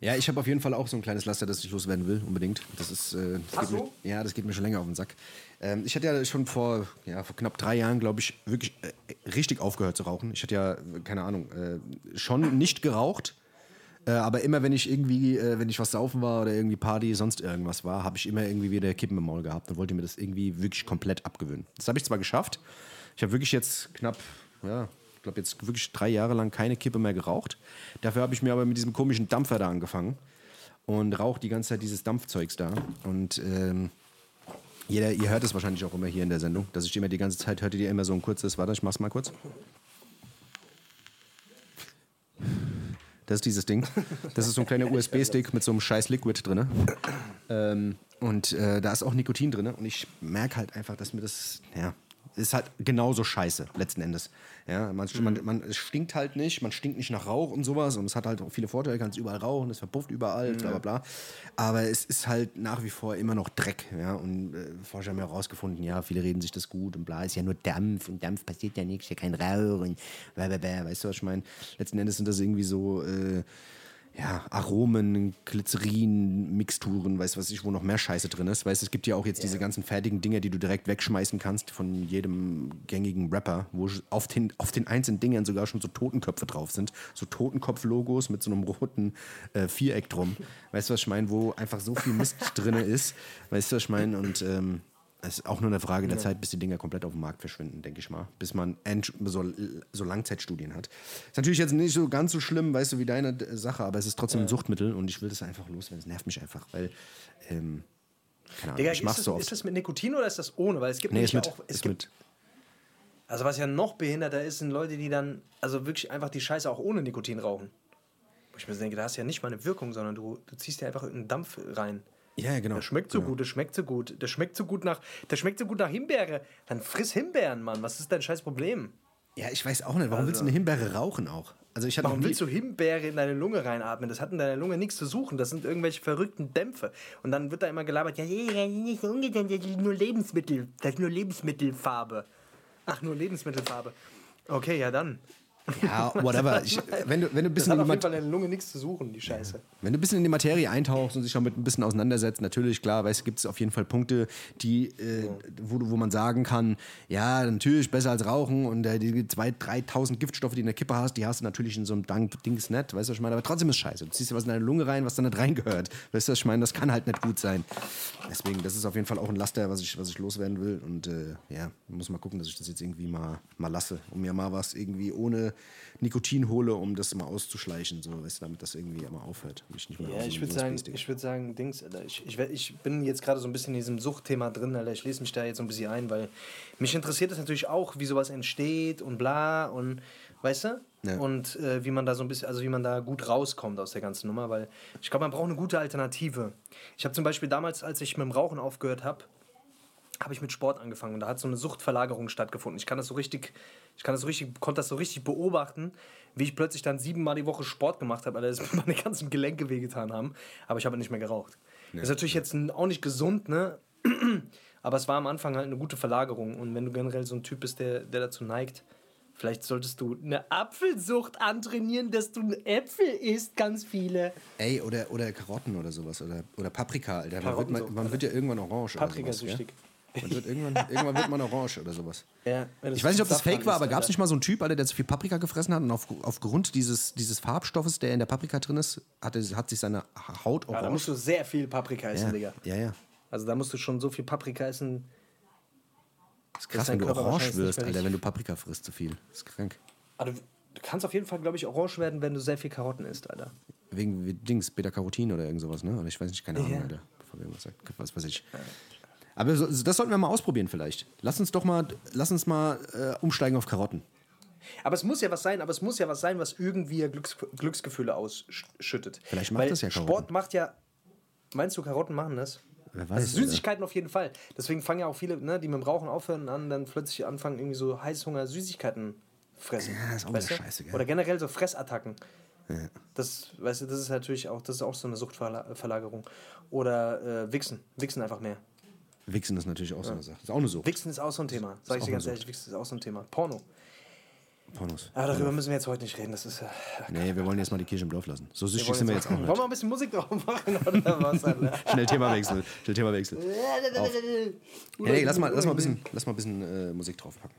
Ja, ich habe auf jeden Fall auch so ein kleines Laster, das ich loswerden will, unbedingt. Das ist, äh, das Hast geht du? Mir, ja, das geht mir schon länger auf den Sack. Ähm, ich hatte ja schon vor, ja, vor knapp drei Jahren, glaube ich, wirklich äh, richtig aufgehört zu rauchen. Ich hatte ja, keine Ahnung, äh, schon nicht geraucht. Äh, aber immer, wenn ich irgendwie, äh, wenn ich was saufen war oder irgendwie Party, sonst irgendwas war, habe ich immer irgendwie wieder Kippen im Maul gehabt und wollte mir das irgendwie wirklich komplett abgewöhnen. Das habe ich zwar geschafft. Ich habe wirklich jetzt knapp, ja, ich glaube jetzt wirklich drei Jahre lang keine Kippe mehr geraucht. Dafür habe ich mir aber mit diesem komischen Dampfer da angefangen und rauche die ganze Zeit dieses Dampfzeugs da. Und ähm, jeder, ihr hört es wahrscheinlich auch immer hier in der Sendung, dass ich immer die ganze Zeit, hörtet ihr immer so ein kurzes, warte, ich mach's mal kurz. Das ist dieses Ding. Das ist so ein kleiner <laughs> USB-Stick mit so einem scheiß Liquid drin. Ähm, und äh, da ist auch Nikotin drin. Und ich merke halt einfach, dass mir das, ja, ist halt genauso scheiße, letzten Endes. Ja, man, man, man, es stinkt halt nicht, man stinkt nicht nach Rauch und sowas. Und es hat halt auch viele Vorteile, kannst überall rauchen, es verpufft überall, bla bla bla. Aber es ist halt nach wie vor immer noch Dreck. Ja? Und äh, Forscher haben ja herausgefunden, ja, viele reden sich das gut und bla, ist ja nur Dampf und Dampf passiert ja nichts, ja kein Rauch und bla bla bla. Weißt du, was ich meine? Letzten Endes sind das irgendwie so. Äh, ja, Aromen, Glycerin, Mixturen, weißt du was ich, wo noch mehr Scheiße drin ist. Weißt du, es gibt ja auch jetzt diese ganzen fertigen Dinge, die du direkt wegschmeißen kannst von jedem gängigen Rapper, wo auf den, auf den einzelnen Dingern sogar schon so Totenköpfe drauf sind. So Totenkopf-Logos mit so einem roten äh, Viereck drum. Weißt du, was ich meine? Wo einfach so viel Mist <laughs> drin ist. Weißt du, was ich meine? Und ähm, es ist auch nur eine Frage der Zeit, bis die Dinger komplett auf dem Markt verschwinden, denke ich mal. Bis man end- so, so Langzeitstudien hat. Ist natürlich jetzt nicht so ganz so schlimm, weißt du, wie deine Sache, aber es ist trotzdem ein Suchtmittel und ich will das einfach loswerden. Es nervt mich einfach, weil, ähm, keine Ahnung, Digga, ich ist mach's das, so ist oft. das mit Nikotin oder ist das ohne? Weil es gibt Nee, ist ja mit. auch. Es ist gibt, mit. Also was ja noch behinderter ist, sind Leute, die dann also wirklich einfach die Scheiße auch ohne Nikotin rauchen. Wo ich mir denke, da hast du ja nicht mal eine Wirkung, sondern du, du ziehst dir einfach irgendeinen Dampf rein. Ja, ja, genau. Das schmeckt so genau. gut, das schmeckt so gut, das schmeckt so gut nach, das schmeckt so gut nach Himbeere. Dann friss Himbeeren, Mann. Was ist dein scheiß Problem? Ja, ich weiß auch nicht, warum willst du eine Himbeere rauchen auch? Also ich hatte Warum willst du Himbeere in deine Lunge reinatmen? Das hat in deiner Lunge nichts zu suchen. Das sind irgendwelche verrückten Dämpfe. Und dann wird da immer gelabert, ja, nee, das ist nicht ungesund, das ist nur Lebensmittel. Das ist nur Lebensmittelfarbe. Ach, nur Lebensmittelfarbe. Okay, ja dann. Ja, whatever. Ich, wenn, du, wenn, du ein Das bisschen hat in auf die jeden Fall in der Lunge nichts zu suchen, die Scheiße. Wenn du ein bisschen in die Materie eintauchst und sich damit ein bisschen auseinandersetzt, natürlich, klar, weißt gibt es auf jeden Fall Punkte, die, äh, wo, wo man sagen kann, ja, natürlich besser als Rauchen und äh, die 2.000, 3.000 Giftstoffe, die du in der Kippe hast, die hast du natürlich in so einem Dank Dings nicht, weißt du, was ich meine? Aber trotzdem ist scheiße. Du ziehst dir was in deine Lunge rein, was da nicht reingehört. Weißt du, was ich meine? Das kann halt nicht gut sein. Deswegen, das ist auf jeden Fall auch ein Laster, was ich, was ich loswerden will und äh, ja, muss mal gucken, dass ich das jetzt irgendwie mal, mal lasse und mir mal was irgendwie ohne Nikotin hole, um das mal auszuschleichen, so, weißt du, damit das irgendwie mal aufhört. Mehr Ja, ich würde sagen, ich würde sagen, Dings, Alter, ich, ich, ich bin jetzt gerade so ein bisschen in diesem Suchtthema drin, Alter. Ich lese mich da jetzt so ein bisschen ein, weil mich interessiert das natürlich auch, wie sowas entsteht und bla und weißt du? Ja. Und äh, wie man da so ein bisschen, also wie man da gut rauskommt aus der ganzen Nummer, weil ich glaube, man braucht eine gute Alternative. Ich habe zum Beispiel damals, als ich mit dem Rauchen aufgehört habe, habe ich mit Sport angefangen und da hat so eine Suchtverlagerung stattgefunden. Ich kann das so richtig, ich kann das so richtig, konnte das so richtig beobachten, wie ich plötzlich dann siebenmal die Woche Sport gemacht habe, dass <laughs> mir meine ganzen Gelenke wehgetan haben, aber ich habe nicht mehr geraucht. Ist natürlich jetzt auch nicht gesund, ne? <clears throat> Aber es war am Anfang halt eine gute Verlagerung und wenn du generell so ein Typ bist, der, der dazu neigt, vielleicht solltest du eine Apfelsucht antrainieren, dass du Äpfel isst, ganz viele. Ey, oder, oder Karotten oder sowas. Oder, oder Paprika, Alter. Man wird, man, man wird ja irgendwann orange. oder sowas, Paprikasüchtig. Man wird irgendwann, irgendwann wird man orange oder sowas. <laughs> Ja, Ich weiß nicht, ob das Safran fake war, aber gab es nicht mal so einen Typ, Alter, der zu viel Paprika gefressen hat und auf, aufgrund dieses, dieses Farbstoffes, der in der Paprika drin ist, hat, hat sich seine Haut Ja, da orange. musst du sehr viel Paprika essen, ja, Digga. ja, ja. Also da musst du schon so viel Paprika essen. Das Krass, wenn du orange wirst, Alter, wenn du Paprika frisst, zu viel. Das ist krank. Also, du kannst auf jeden Fall, glaube ich, orange werden, wenn du sehr viel Karotten isst, Alter. Wegen Dings, Beta-Carotin oder irgend sowas, ne? Oder ich weiß nicht, keine Ahnung, Ja. Alter. Bevor irgendwas sagt. Was weiß ich. Aber so, das sollten wir mal ausprobieren vielleicht. Lass uns doch mal, lass uns mal äh, umsteigen auf Karotten. Aber es muss ja was sein, aber es muss ja was sein, was irgendwie Glücks Glücksgefühle ausschüttet. Vielleicht macht Weil das ja Karotten. Sport macht ja. Meinst du, Karotten machen das? Wer weiß, Also Süßigkeiten auf jeden Fall. Deswegen fangen ja auch viele, ne, die mit dem Rauchen aufhören an, dann plötzlich anfangen, irgendwie so Heißhunger Süßigkeiten fressen. Ja, ist auch weißt scheiße, gell? Oder generell so Fressattacken. Das, weißt du, das ist natürlich auch, das ist auch so eine Suchtverlagerung. Oder äh, Wichsen. Wichsen einfach mehr. Wichsen ist natürlich auch so eine Sache. Ist auch eine Sucht. Wichsen ist auch so ein Thema. Sag ich dir ganz ehrlich, Wichsen ist auch so ein Thema. Porno. Pornos. Aber darüber müssen wir jetzt heute nicht reden. Das ist. Äh, Nee, wir wollen jetzt mal die Kirche im Dorf lassen. So süchtig wollen sind wir jetzt auch Wollen nicht. wir ein bisschen Musik drauf machen oder was? <laughs> Schnell Themawechsel. Schnell Themawechsel. Ja, nee, lass mal, lass mal ein bisschen, lass mal ein bisschen äh, Musik draufpacken.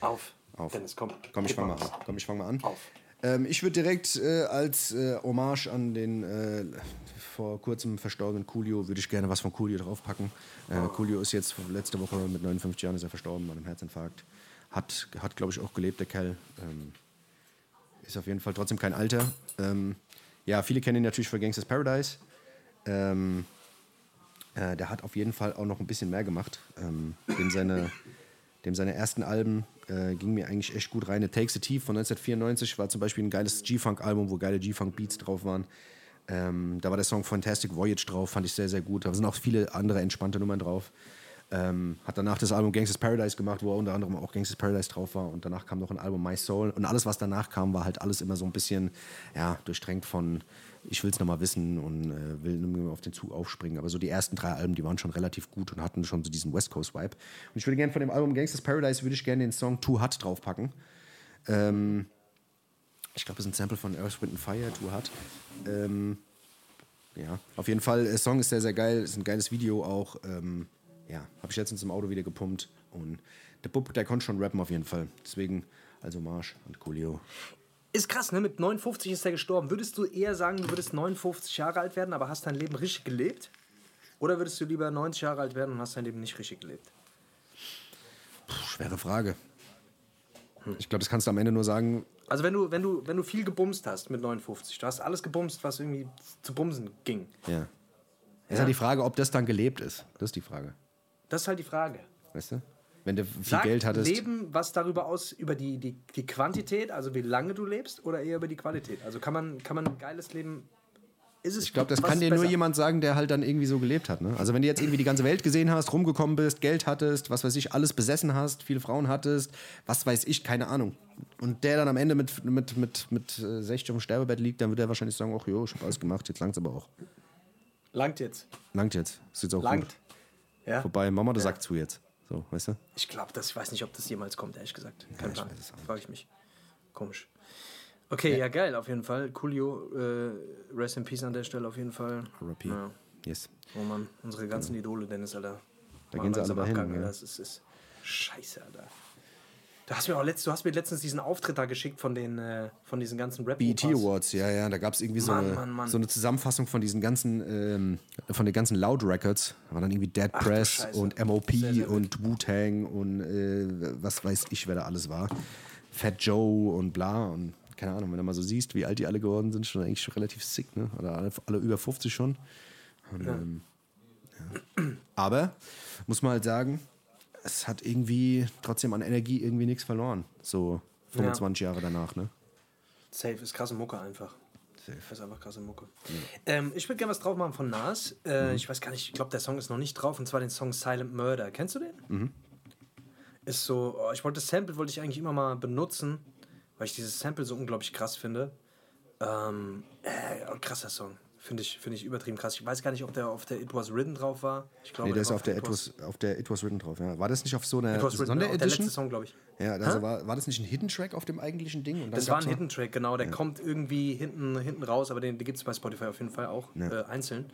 Auf. Auf. Dennis, komm. Komm, ich fang mal an. Komm, ich fang mal an. Auf. Ähm, ich würde direkt äh, als äh, Hommage an den äh, vor kurzem verstorbenen Coolio, würde ich gerne was von Coolio draufpacken. Äh, Coolio ist jetzt letzte Woche mit 59 Jahren ist er verstorben an einem Herzinfarkt. Hat, hat glaube ich, auch gelebt, der Kerl. Ähm, ist auf jeden Fall trotzdem kein Alter. Ähm, ja, viele kennen ihn natürlich für Gangsters Paradise. Ähm, äh, der hat auf jeden Fall auch noch ein bisschen mehr gemacht. Ähm, dem, seine, dem seine ersten Alben äh, gingen mir eigentlich echt gut rein. The Takes It Tief von 1994 war zum Beispiel ein geiles G-Funk-Album, wo geile G-Funk-Beats drauf waren. Ähm, da war der Song Fantastic Voyage drauf, fand ich sehr, sehr gut. Da sind auch viele andere entspannte Nummern drauf. Ähm, hat danach das Album Gangsters Paradise gemacht, wo unter anderem auch Gangsters Paradise drauf war. Und danach kam noch ein Album My Soul. Und alles, was danach kam, war halt alles immer so ein bisschen ja, durchtränkt von ich will es nochmal wissen und äh, will auf den Zug aufspringen. Aber so die ersten drei Alben, die waren schon relativ gut und hatten schon so diesen West Coast Vibe. Und ich würde gerne von dem Album Gangsters Paradise würde ich gerne den Song Too Hot draufpacken. Ähm, ich glaube, das ist ein Sample von Earth, Wind and Fire, Too Hot. Ähm, ja, auf jeden Fall, der Song ist sehr, sehr geil. Ist ein geiles Video auch. Ähm, ja, habe ich letztens im Auto wieder gepumpt. Und der Bub, der konnte schon rappen auf jeden Fall. Deswegen, also Marsch und Coolio. Ist krass, ne? Mit 59 ist er gestorben. Würdest du eher sagen, du würdest 59 Jahre alt werden, aber hast dein Leben richtig gelebt? Oder würdest du lieber 90 Jahre alt werden und hast dein Leben nicht richtig gelebt? Puh, schwere Frage. Ich glaube, das kannst du am Ende nur sagen, Also wenn du, wenn du, wenn du viel gebumst hast mit 59, du hast alles gebumst, was irgendwie zu bumsen ging. ja. Ist halt die Frage, ob das dann gelebt ist. Das ist die Frage. Das ist halt die Frage. Weißt du? Wenn du viel Sagt Geld hattest. Leben was darüber aus, über die, die, die Quantität, also wie lange du lebst, oder eher über die Qualität? Also kann man, kann man ein geiles Leben. Ist es Ich glaube, das kann dir besser? nur jemand sagen, der halt dann irgendwie so gelebt hat. Ne? Also wenn du jetzt irgendwie die ganze Welt gesehen hast, rumgekommen bist, Geld hattest, was weiß ich, alles besessen hast, viele Frauen hattest, was weiß ich, keine Ahnung. Und der dann am Ende mit, mit, mit, mit äh, 60 auf dem Sterbebett liegt, dann wird er wahrscheinlich sagen, ach jo, ich habe alles gemacht, jetzt langt's aber auch. Langt jetzt. Langt jetzt. Ist jetzt auch Langt. gut. Ja. Vorbei, Mama, der sagt zu jetzt. So, weißt du? Ich glaube, das, ich weiß nicht, ob das jemals kommt, ehrlich gesagt. Kein ich Plan. Frage ich mich. Komisch. Okay, ja. geil, auf jeden Fall. Coolio, äh, Rest in Peace an der Stelle auf jeden Fall. R.I.P. Ja. Yes. Oh Mann, unsere ganzen Idole, Dennis, Alter. Da Mal gehen sie alle dahin, abgangen, ja. Alter. Das ist, ist scheiße, Alter. Du hast, mir auch letzt, du hast mir letztens diesen Auftritt da geschickt von, den, äh, von diesen ganzen rap BET Awards, ja, ja, da gab es irgendwie so, Mann, eine, Mann, Mann. so eine Zusammenfassung von diesen ganzen, ähm, von den ganzen Loud Records. Da war dann irgendwie Dead du Press und MOP Sehr, sehr und Wu-Tang und äh, was weiß ich, wer da alles war. Fat Joe und bla und keine Ahnung, wenn du mal so siehst, wie alt die alle geworden sind, schon eigentlich schon relativ sick, ne? Oder alle, alle über 50 schon. Und, ähm, ja. Aber, muss man halt sagen, es hat irgendwie trotzdem an Energie irgendwie nichts verloren. So 25 Jahre danach, ne? Safe, ist krasse Mucke einfach. Safe. Ist einfach krasse Mucke. Ähm, ich würde gerne was drauf machen von Nas. Äh, Ich weiß gar nicht, ich glaube, der Song ist noch nicht drauf, und zwar den Song Silent Murder. Kennst du den? Ist so, oh, ich wollte das Sample wollte ich eigentlich immer mal benutzen, weil ich dieses Sample so unglaublich krass finde. Ähm, äh, krasser Song. Finde ich, finde ich übertrieben krass. Ich weiß gar nicht, ob der auf der It Was Written drauf war. Ich glaube, Nee, der ist auf der, It Was, auf der It Was Written drauf, ja. War das nicht auf so einer Written, der letzte Sonderedition? Song, glaube ich. Ja, also war, war das nicht ein Hidden Track auf dem eigentlichen Ding? Das war ein Hidden Track, genau. Der kommt irgendwie hinten, hinten raus, aber den, den gibt es bei Spotify auf jeden Fall auch äh, einzeln.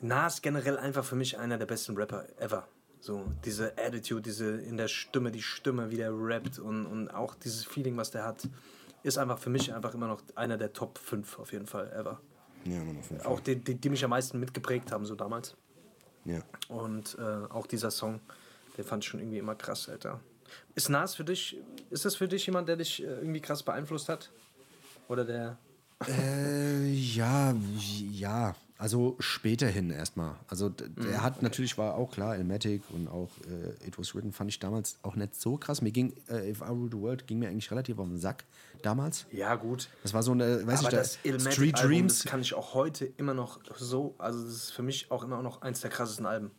Nas generell einfach für mich einer der besten Rapper ever. So, diese Attitude, diese in der Stimme, die Stimme, wie der rappt und, und auch dieses Feeling, was der hat, ist einfach für mich einfach immer noch einer der Top 5 auf jeden Fall ever. Ja. Auch die, die, die mich am meisten mitgeprägt haben, so damals. Ja. Und äh, auch dieser Song, den fand ich schon irgendwie immer krass, Alter. Ist Nas für dich, ist das für dich jemand, der dich äh, irgendwie krass beeinflusst hat? Oder der. Äh, ja, ja. Also späterhin erstmal. Also d- der hat natürlich, war auch klar, Elmatic und auch äh, It Was Written fand ich damals auch nicht so krass. Mir ging äh, If I Rule the World ging mir eigentlich relativ auf den Sack damals. Ja, gut. Das war so eine, weiß Aber ich, da, das Illmatic Street Album, Dreams. das kann ich auch heute immer noch so, also das ist für mich auch immer noch eins der krassesten Alben.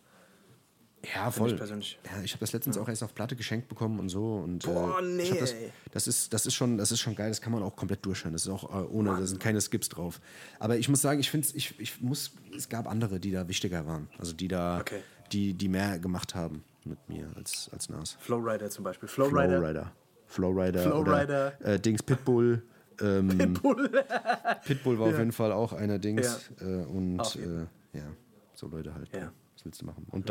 Ja, voll. ich persönlich. Ja, ich habe das letztens auch erst auf Platte geschenkt bekommen und so. Und, Boah, äh, nee, ich hab das, das, ist, das, ist schon, das ist schon geil, das kann man auch komplett durchhören. Das ist auch äh, ohne, da sind keine Skips drauf. Aber ich muss sagen, ich finde ich, ich muss, es gab andere, die da wichtiger waren. Also die da, Okay. die, die mehr gemacht haben mit mir als, als Nas. Flowrider zum Beispiel. Flowrider. Flowrider. Flowrider. Flowrider. Oder, äh, Dings Pitbull. Ähm, Pitbull. <laughs> Pitbull war auf jeden Fall auch einer Dings. Äh, und äh, ja, so Leute halt. Ja. Was willst du machen? Und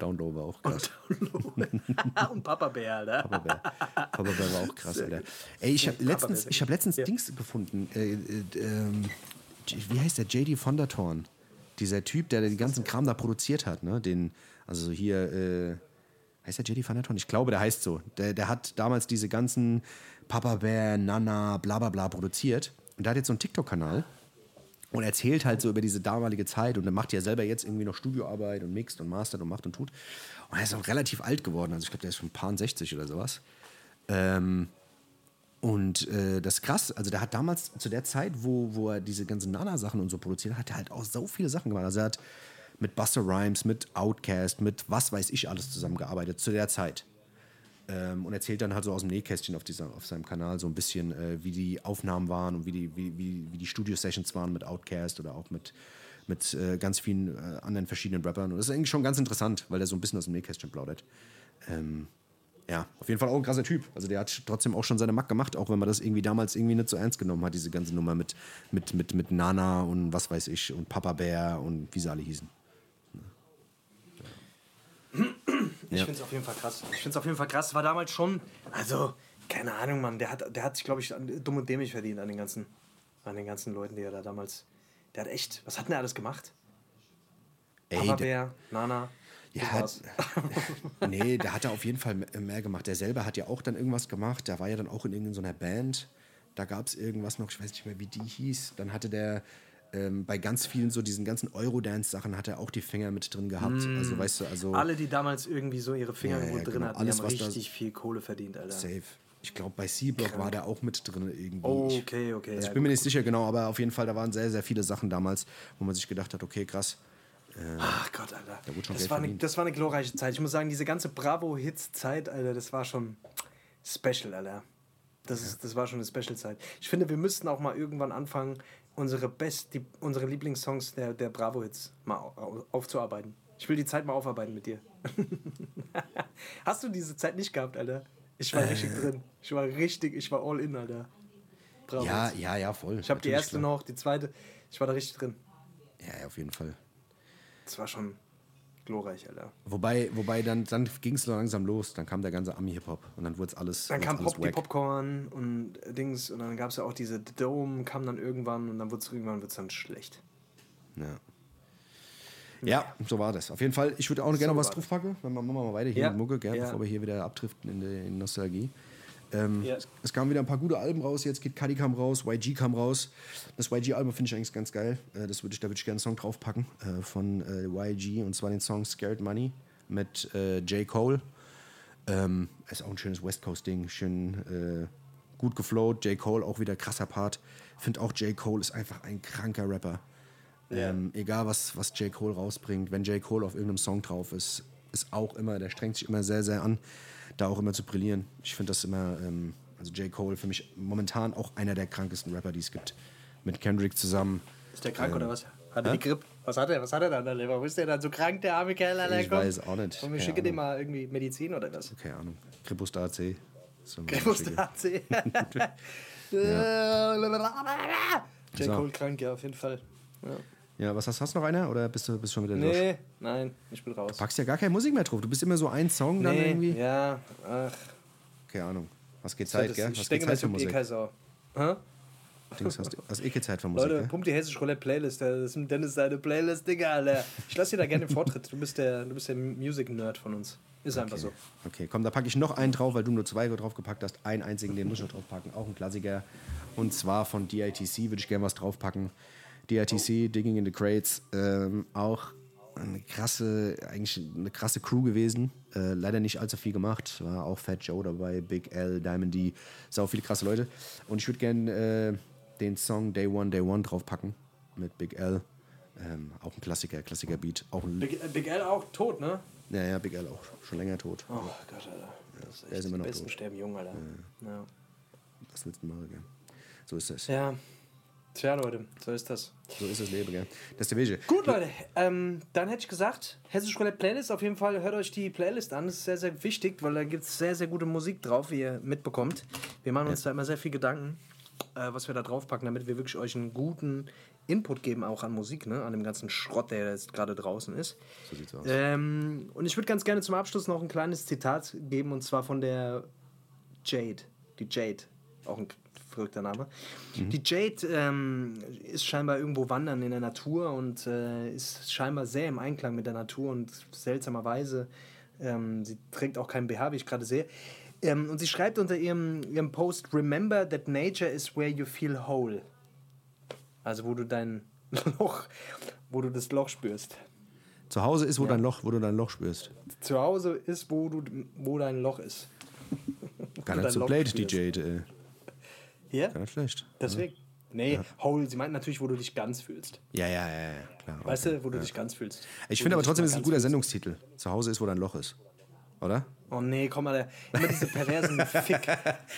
Downlow war auch krass. <laughs> Und Papa Bär, Alter. Papa Bär. Papa Bär war auch krass, Alter. Ey, ich habe letztens, ich hab letztens Dings gefunden. Äh, äh, ähm, wie heißt der? JD Fondertorn. Dieser Typ, der den ganzen Kram da produziert hat, ne? Den, also so hier, äh, heißt der JD Fondertorn? Ich glaube, der heißt so. Der, der hat damals diese ganzen Papa Bär, Nana, bla bla bla produziert. Und der hat jetzt so einen TikTok-Kanal und erzählt halt so über diese damalige Zeit und er macht ja selber jetzt irgendwie noch Studioarbeit und mixt und mastert und macht und tut. Und er ist auch relativ alt geworden, also ich glaube, der ist schon ein paar 60 oder sowas. Ähm, und äh, das ist krass, also der hat damals zu der Zeit, wo, wo er diese ganzen Nana-Sachen und so produziert hat, hat er halt auch so viele Sachen gemacht. Also er hat mit Buster Rhymes, mit Outkast, mit was weiß ich alles zusammengearbeitet zu der Zeit. Ähm, und erzählt dann halt so aus dem Nähkästchen auf, dieser, auf seinem Kanal so ein bisschen, äh, wie die Aufnahmen waren und wie die, wie, wie, wie die Studio-Sessions waren mit Outkast oder auch mit, mit äh, ganz vielen äh, anderen verschiedenen Rappern. Und das ist eigentlich schon ganz interessant, weil der so ein bisschen aus dem Nähkästchen plaudert. Ähm, ja, auf jeden Fall auch ein krasser Typ. Also der hat trotzdem auch schon seine Mack gemacht, auch wenn man das irgendwie damals irgendwie nicht so ernst genommen hat, diese ganze Nummer mit, mit, mit, mit Nana und was weiß ich und Papa Bär und wie sie alle hießen. Ich Ja. finde es auf jeden Fall krass. Ich finde es auf jeden Fall krass. War damals schon, also, keine Ahnung, Mann. Der hat, der hat sich, glaube ich, dumm und dämlich verdient an den ganzen, an den ganzen Leuten, die er da damals. Der hat echt, was hat denn er alles gemacht? Ey, Papa der- Bär, Nana. Ja, war's. <laughs> nee, der hat ja auf jeden Fall me- mehr gemacht. Der selber hat ja auch dann irgendwas gemacht. Der war ja dann auch in irgendeiner Band. Da gab es irgendwas noch, ich weiß nicht mehr, wie die hieß. Dann hatte der ähm, bei ganz vielen so diesen ganzen Eurodance-Sachen hat er auch die Finger mit drin gehabt. Also weißt du, also Alle, die damals irgendwie so ihre Finger Ja, ja, drin genau. hatten, Alles, die haben da- richtig viel Kohle verdient, Alter. safe. Ich glaube, bei C-Block war der auch mit drin irgendwie. Oh, okay, okay. Also ja, ich bin mir nicht sicher genau, aber auf jeden Fall, da waren sehr, sehr viele Sachen damals, wo man sich gedacht hat, okay, krass. Ach Gott, Alter. wurde schon Das war, eine, das war eine glorreiche Zeit. Ich muss sagen, diese ganze Bravo-Hits-Zeit, Alter, das war schon special, Alter. Das, ist, das war schon eine Special-Zeit. Ich finde, wir müssten auch mal irgendwann anfangen, unsere Best, die, unsere Lieblingssongs der, der Bravo-Hits mal au- aufzuarbeiten. Ich will die Zeit mal aufarbeiten mit dir. <laughs> Hast du diese Zeit nicht gehabt, Alter? Ich war richtig drin. Ich war richtig, ich war all in, Alter. Bravo. Ja, ja, ja, voll. Ich habe die erste klar. noch, die zweite. Ich war da richtig drin. Ja, ja, auf jeden Fall. Das war schon glorreich, Alter. Wobei, wobei dann, dann ging es langsam los. Dann kam der ganze Ami-Hip-Hop und dann wurde es alles. Dann kam alles Pop, die. Popcorn und Dings und dann gab es ja auch diese Dome, kam dann irgendwann und dann wurde es irgendwann wird's dann schlecht. Ja. ja, so war das. Auf jeden Fall, ich würde auch gerne So noch was draufpacken. Dann machen wir mal weiter hier Ja, mit Mucke, gell, ja. bevor wir hier wieder abdriften in die in Nostalgie. Ähm, Ja. Es kamen wieder ein paar gute Alben raus. Jetzt Kid Cudi kam raus, YG kam raus. Das YG-Album finde ich eigentlich ganz geil. Äh, das würd ich, da würde ich gerne einen Song draufpacken äh, von äh, YG und zwar den Song Scared Money mit äh, J. Cole. Ähm, ist auch ein schönes West Coast-Ding, schön äh, gut geflowt. J. Cole auch wieder krasser Part. Finde auch J. Cole ist einfach ein kranker Rapper. Ähm, egal was, was J. Cole rausbringt, wenn J. Cole auf irgendeinem Song drauf ist, ist auch immer, der strengt sich immer sehr, sehr an, da auch immer zu brillieren. Ich finde das immer, ähm, also J. Cole für mich momentan auch einer der krankesten Rapper, die es gibt. Mit Kendrick zusammen. Ist der krank oder was? Hat er die Grippe? Was hat er? Was hat er dann, Alter? Warum ist der dann so krank, der arme Kerl, Alter? Ich Komm. weiß auch nicht. Und wir schicken dem mal irgendwie Medizin oder was? Keine Ahnung. Kripus da AC. <laughs> <laughs> So, Grippus der AC. J. Cole krank, ja, auf jeden Fall. Ja. Ja, was hast, hast du noch einer oder bist du, bist du schon wieder durch? Nee, nein, ich bin raus. Packst ja gar keine Musik mehr drauf. Du bist immer so ein Song dann Nee, irgendwie. ja, ach. Keine Ahnung. Was geht Zeit, gell? Was geht Zeit für Musik? Hä? Dings, hast, hast eh keine Zeit für Musik, Leute, gell? pumpt die hessische Roulette Playlist. Das ist Dennis seine Playlist, Digga, Alter. Ich lasse dir da gerne den Vortritt. Du bist der, du bist der Music-Nerd von uns. Ist einfach so. Okay, komm, da packe ich noch einen drauf, weil du nur zwei draufgepackt hast. Einen einzigen, den muss ich noch draufpacken. Auch ein Klassiker. Und zwar von DITC würde ich gerne was draufpacken. DRTC, Digging in the Crates, ähm, auch eine krasse, eigentlich eine krasse Crew gewesen. Äh, leider nicht allzu viel gemacht. War auch Fat Joe dabei, Big L, Diamond D, sau viele krasse Leute. Und ich würde gerne äh, den Song Day One, Day One draufpacken mit Big L. Ähm, auch ein Klassiker, Klassiker Beat. Auch Big, äh, Big L auch tot, ne? ja, ja, Big L auch schon länger tot. Oh Gott, Alter. Das ist der ist immer die noch Besten tot. sterben jung, Alter. Ja. Das willst du machen, gell? So ist das. ja. Tja, Leute, so ist das. So ist das Leben, gell? Das ist der Wege. Gut, Leute, ähm, dann hätte ich gesagt, Hessisch Roulette Playlist, auf jeden Fall hört euch die Playlist an. Das ist sehr, sehr wichtig, weil da gibt es sehr, sehr gute Musik drauf, wie ihr mitbekommt. Wir machen uns da immer sehr viel Gedanken, äh, was wir da draufpacken, damit wir wirklich euch einen guten Input geben, auch an Musik, ne? an dem ganzen Schrott, der jetzt gerade draußen ist. So sieht's aus. Ähm, und ich würde ganz gerne zum Abschluss noch ein kleines Zitat geben, und zwar von der Jade. Die Jade, auch ein verrückter Name. Die Jade ähm, ist scheinbar irgendwo wandern in der Natur und äh, ist scheinbar sehr im Einklang mit der Natur und seltsamerweise, ähm, sie trägt auch kein BH, wie ich gerade sehe. Ähm, und sie schreibt unter ihrem, ihrem Post, Remember that nature is where you feel whole. Also wo du dein <laughs> Loch, wo du das Loch spürst. Zu Hause ist, wo dein Loch, wo du dein Loch spürst. Zu Hause ist, wo, du, wo dein Loch ist. Gar nicht so blöd, die. Jade. Äh. Ja? Gar nicht schlecht. Deswegen. Nee, whole, sie meint natürlich, wo du dich ganz fühlst. Ja, ja, ja, ja, klar. Weißt du, wo du dich ganz fühlst. Ich finde aber trotzdem, mal ist es ein guter. Sendungstitel. Zu Hause ist, wo dein Loch ist. Oder? Oh nee, komm mal, immer diese perversen Fick.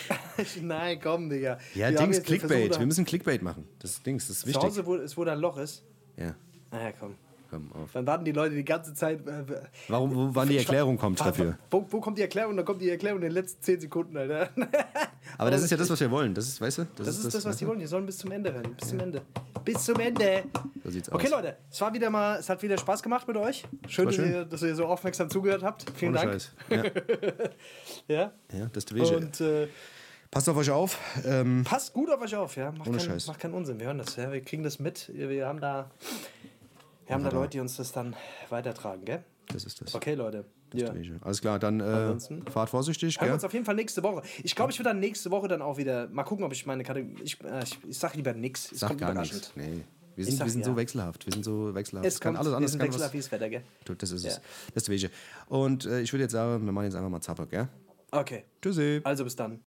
<laughs> Nein, komm, Digga. Ja, Wir Dings, Clickbait. Versuch, Wir müssen Clickbait machen. Das ist Dings, das ist Zu wichtig. Hause wo, ist, wo dein Loch ist. Ja, Naja, komm. Komm auf. Dann warten die Leute die ganze Zeit. Äh, Warum, wo, wann die Erklärung kommt dafür? Wo, wo kommt die Erklärung? Da kommt die Erklärung in den letzten 10 Sekunden, Alter. <laughs> Aber das ist ja das, was wir wollen. Das ist, weißt du? Das ist das, was die wollen. Die sollen bis zum Ende hören. Bis zum Ende. Bis zum Ende. So sieht's Okay, aus. Leute, es war wieder mal, es hat wieder Spaß gemacht mit euch. Schön, dass schön. ihr, dass ihr so aufmerksam zugehört habt. Vielen Ohne Dank. Scheiß. <laughs> Ja, Ja. ja, das ist. Und äh, Passt auf euch auf. Ähm, passt gut auf euch auf, ja. Macht, Ohne keinen, Scheiß. macht keinen Unsinn. Wir hören das, ja. Wir kriegen das mit. Wir haben da, wir haben da Leute, die uns das dann weitertragen, gell? das ist das. Okay, Leute. Das Ja. Alles klar, dann äh, fahrt vorsichtig. Hören wir Gell? uns auf jeden Fall nächste Woche. Ich glaube, ich würde dann nächste Woche dann auch wieder mal gucken, ob ich meine Kategorie. Ich, äh, ich, ich sage lieber nichts. Es Sag kommt gar nichts. Nee. Wir Ich sind, sag wir sind ja. so wechselhaft. Wir sind so wechselhaft. Es kommt, alles wir anders sind kann wechselhaft wie das Wetter, gell? Das ist es. Ja. Das ist. Und äh, ich würde jetzt sagen, wir machen jetzt einfach mal Zapper, gell? Okay. Tschüssi. Also bis dann.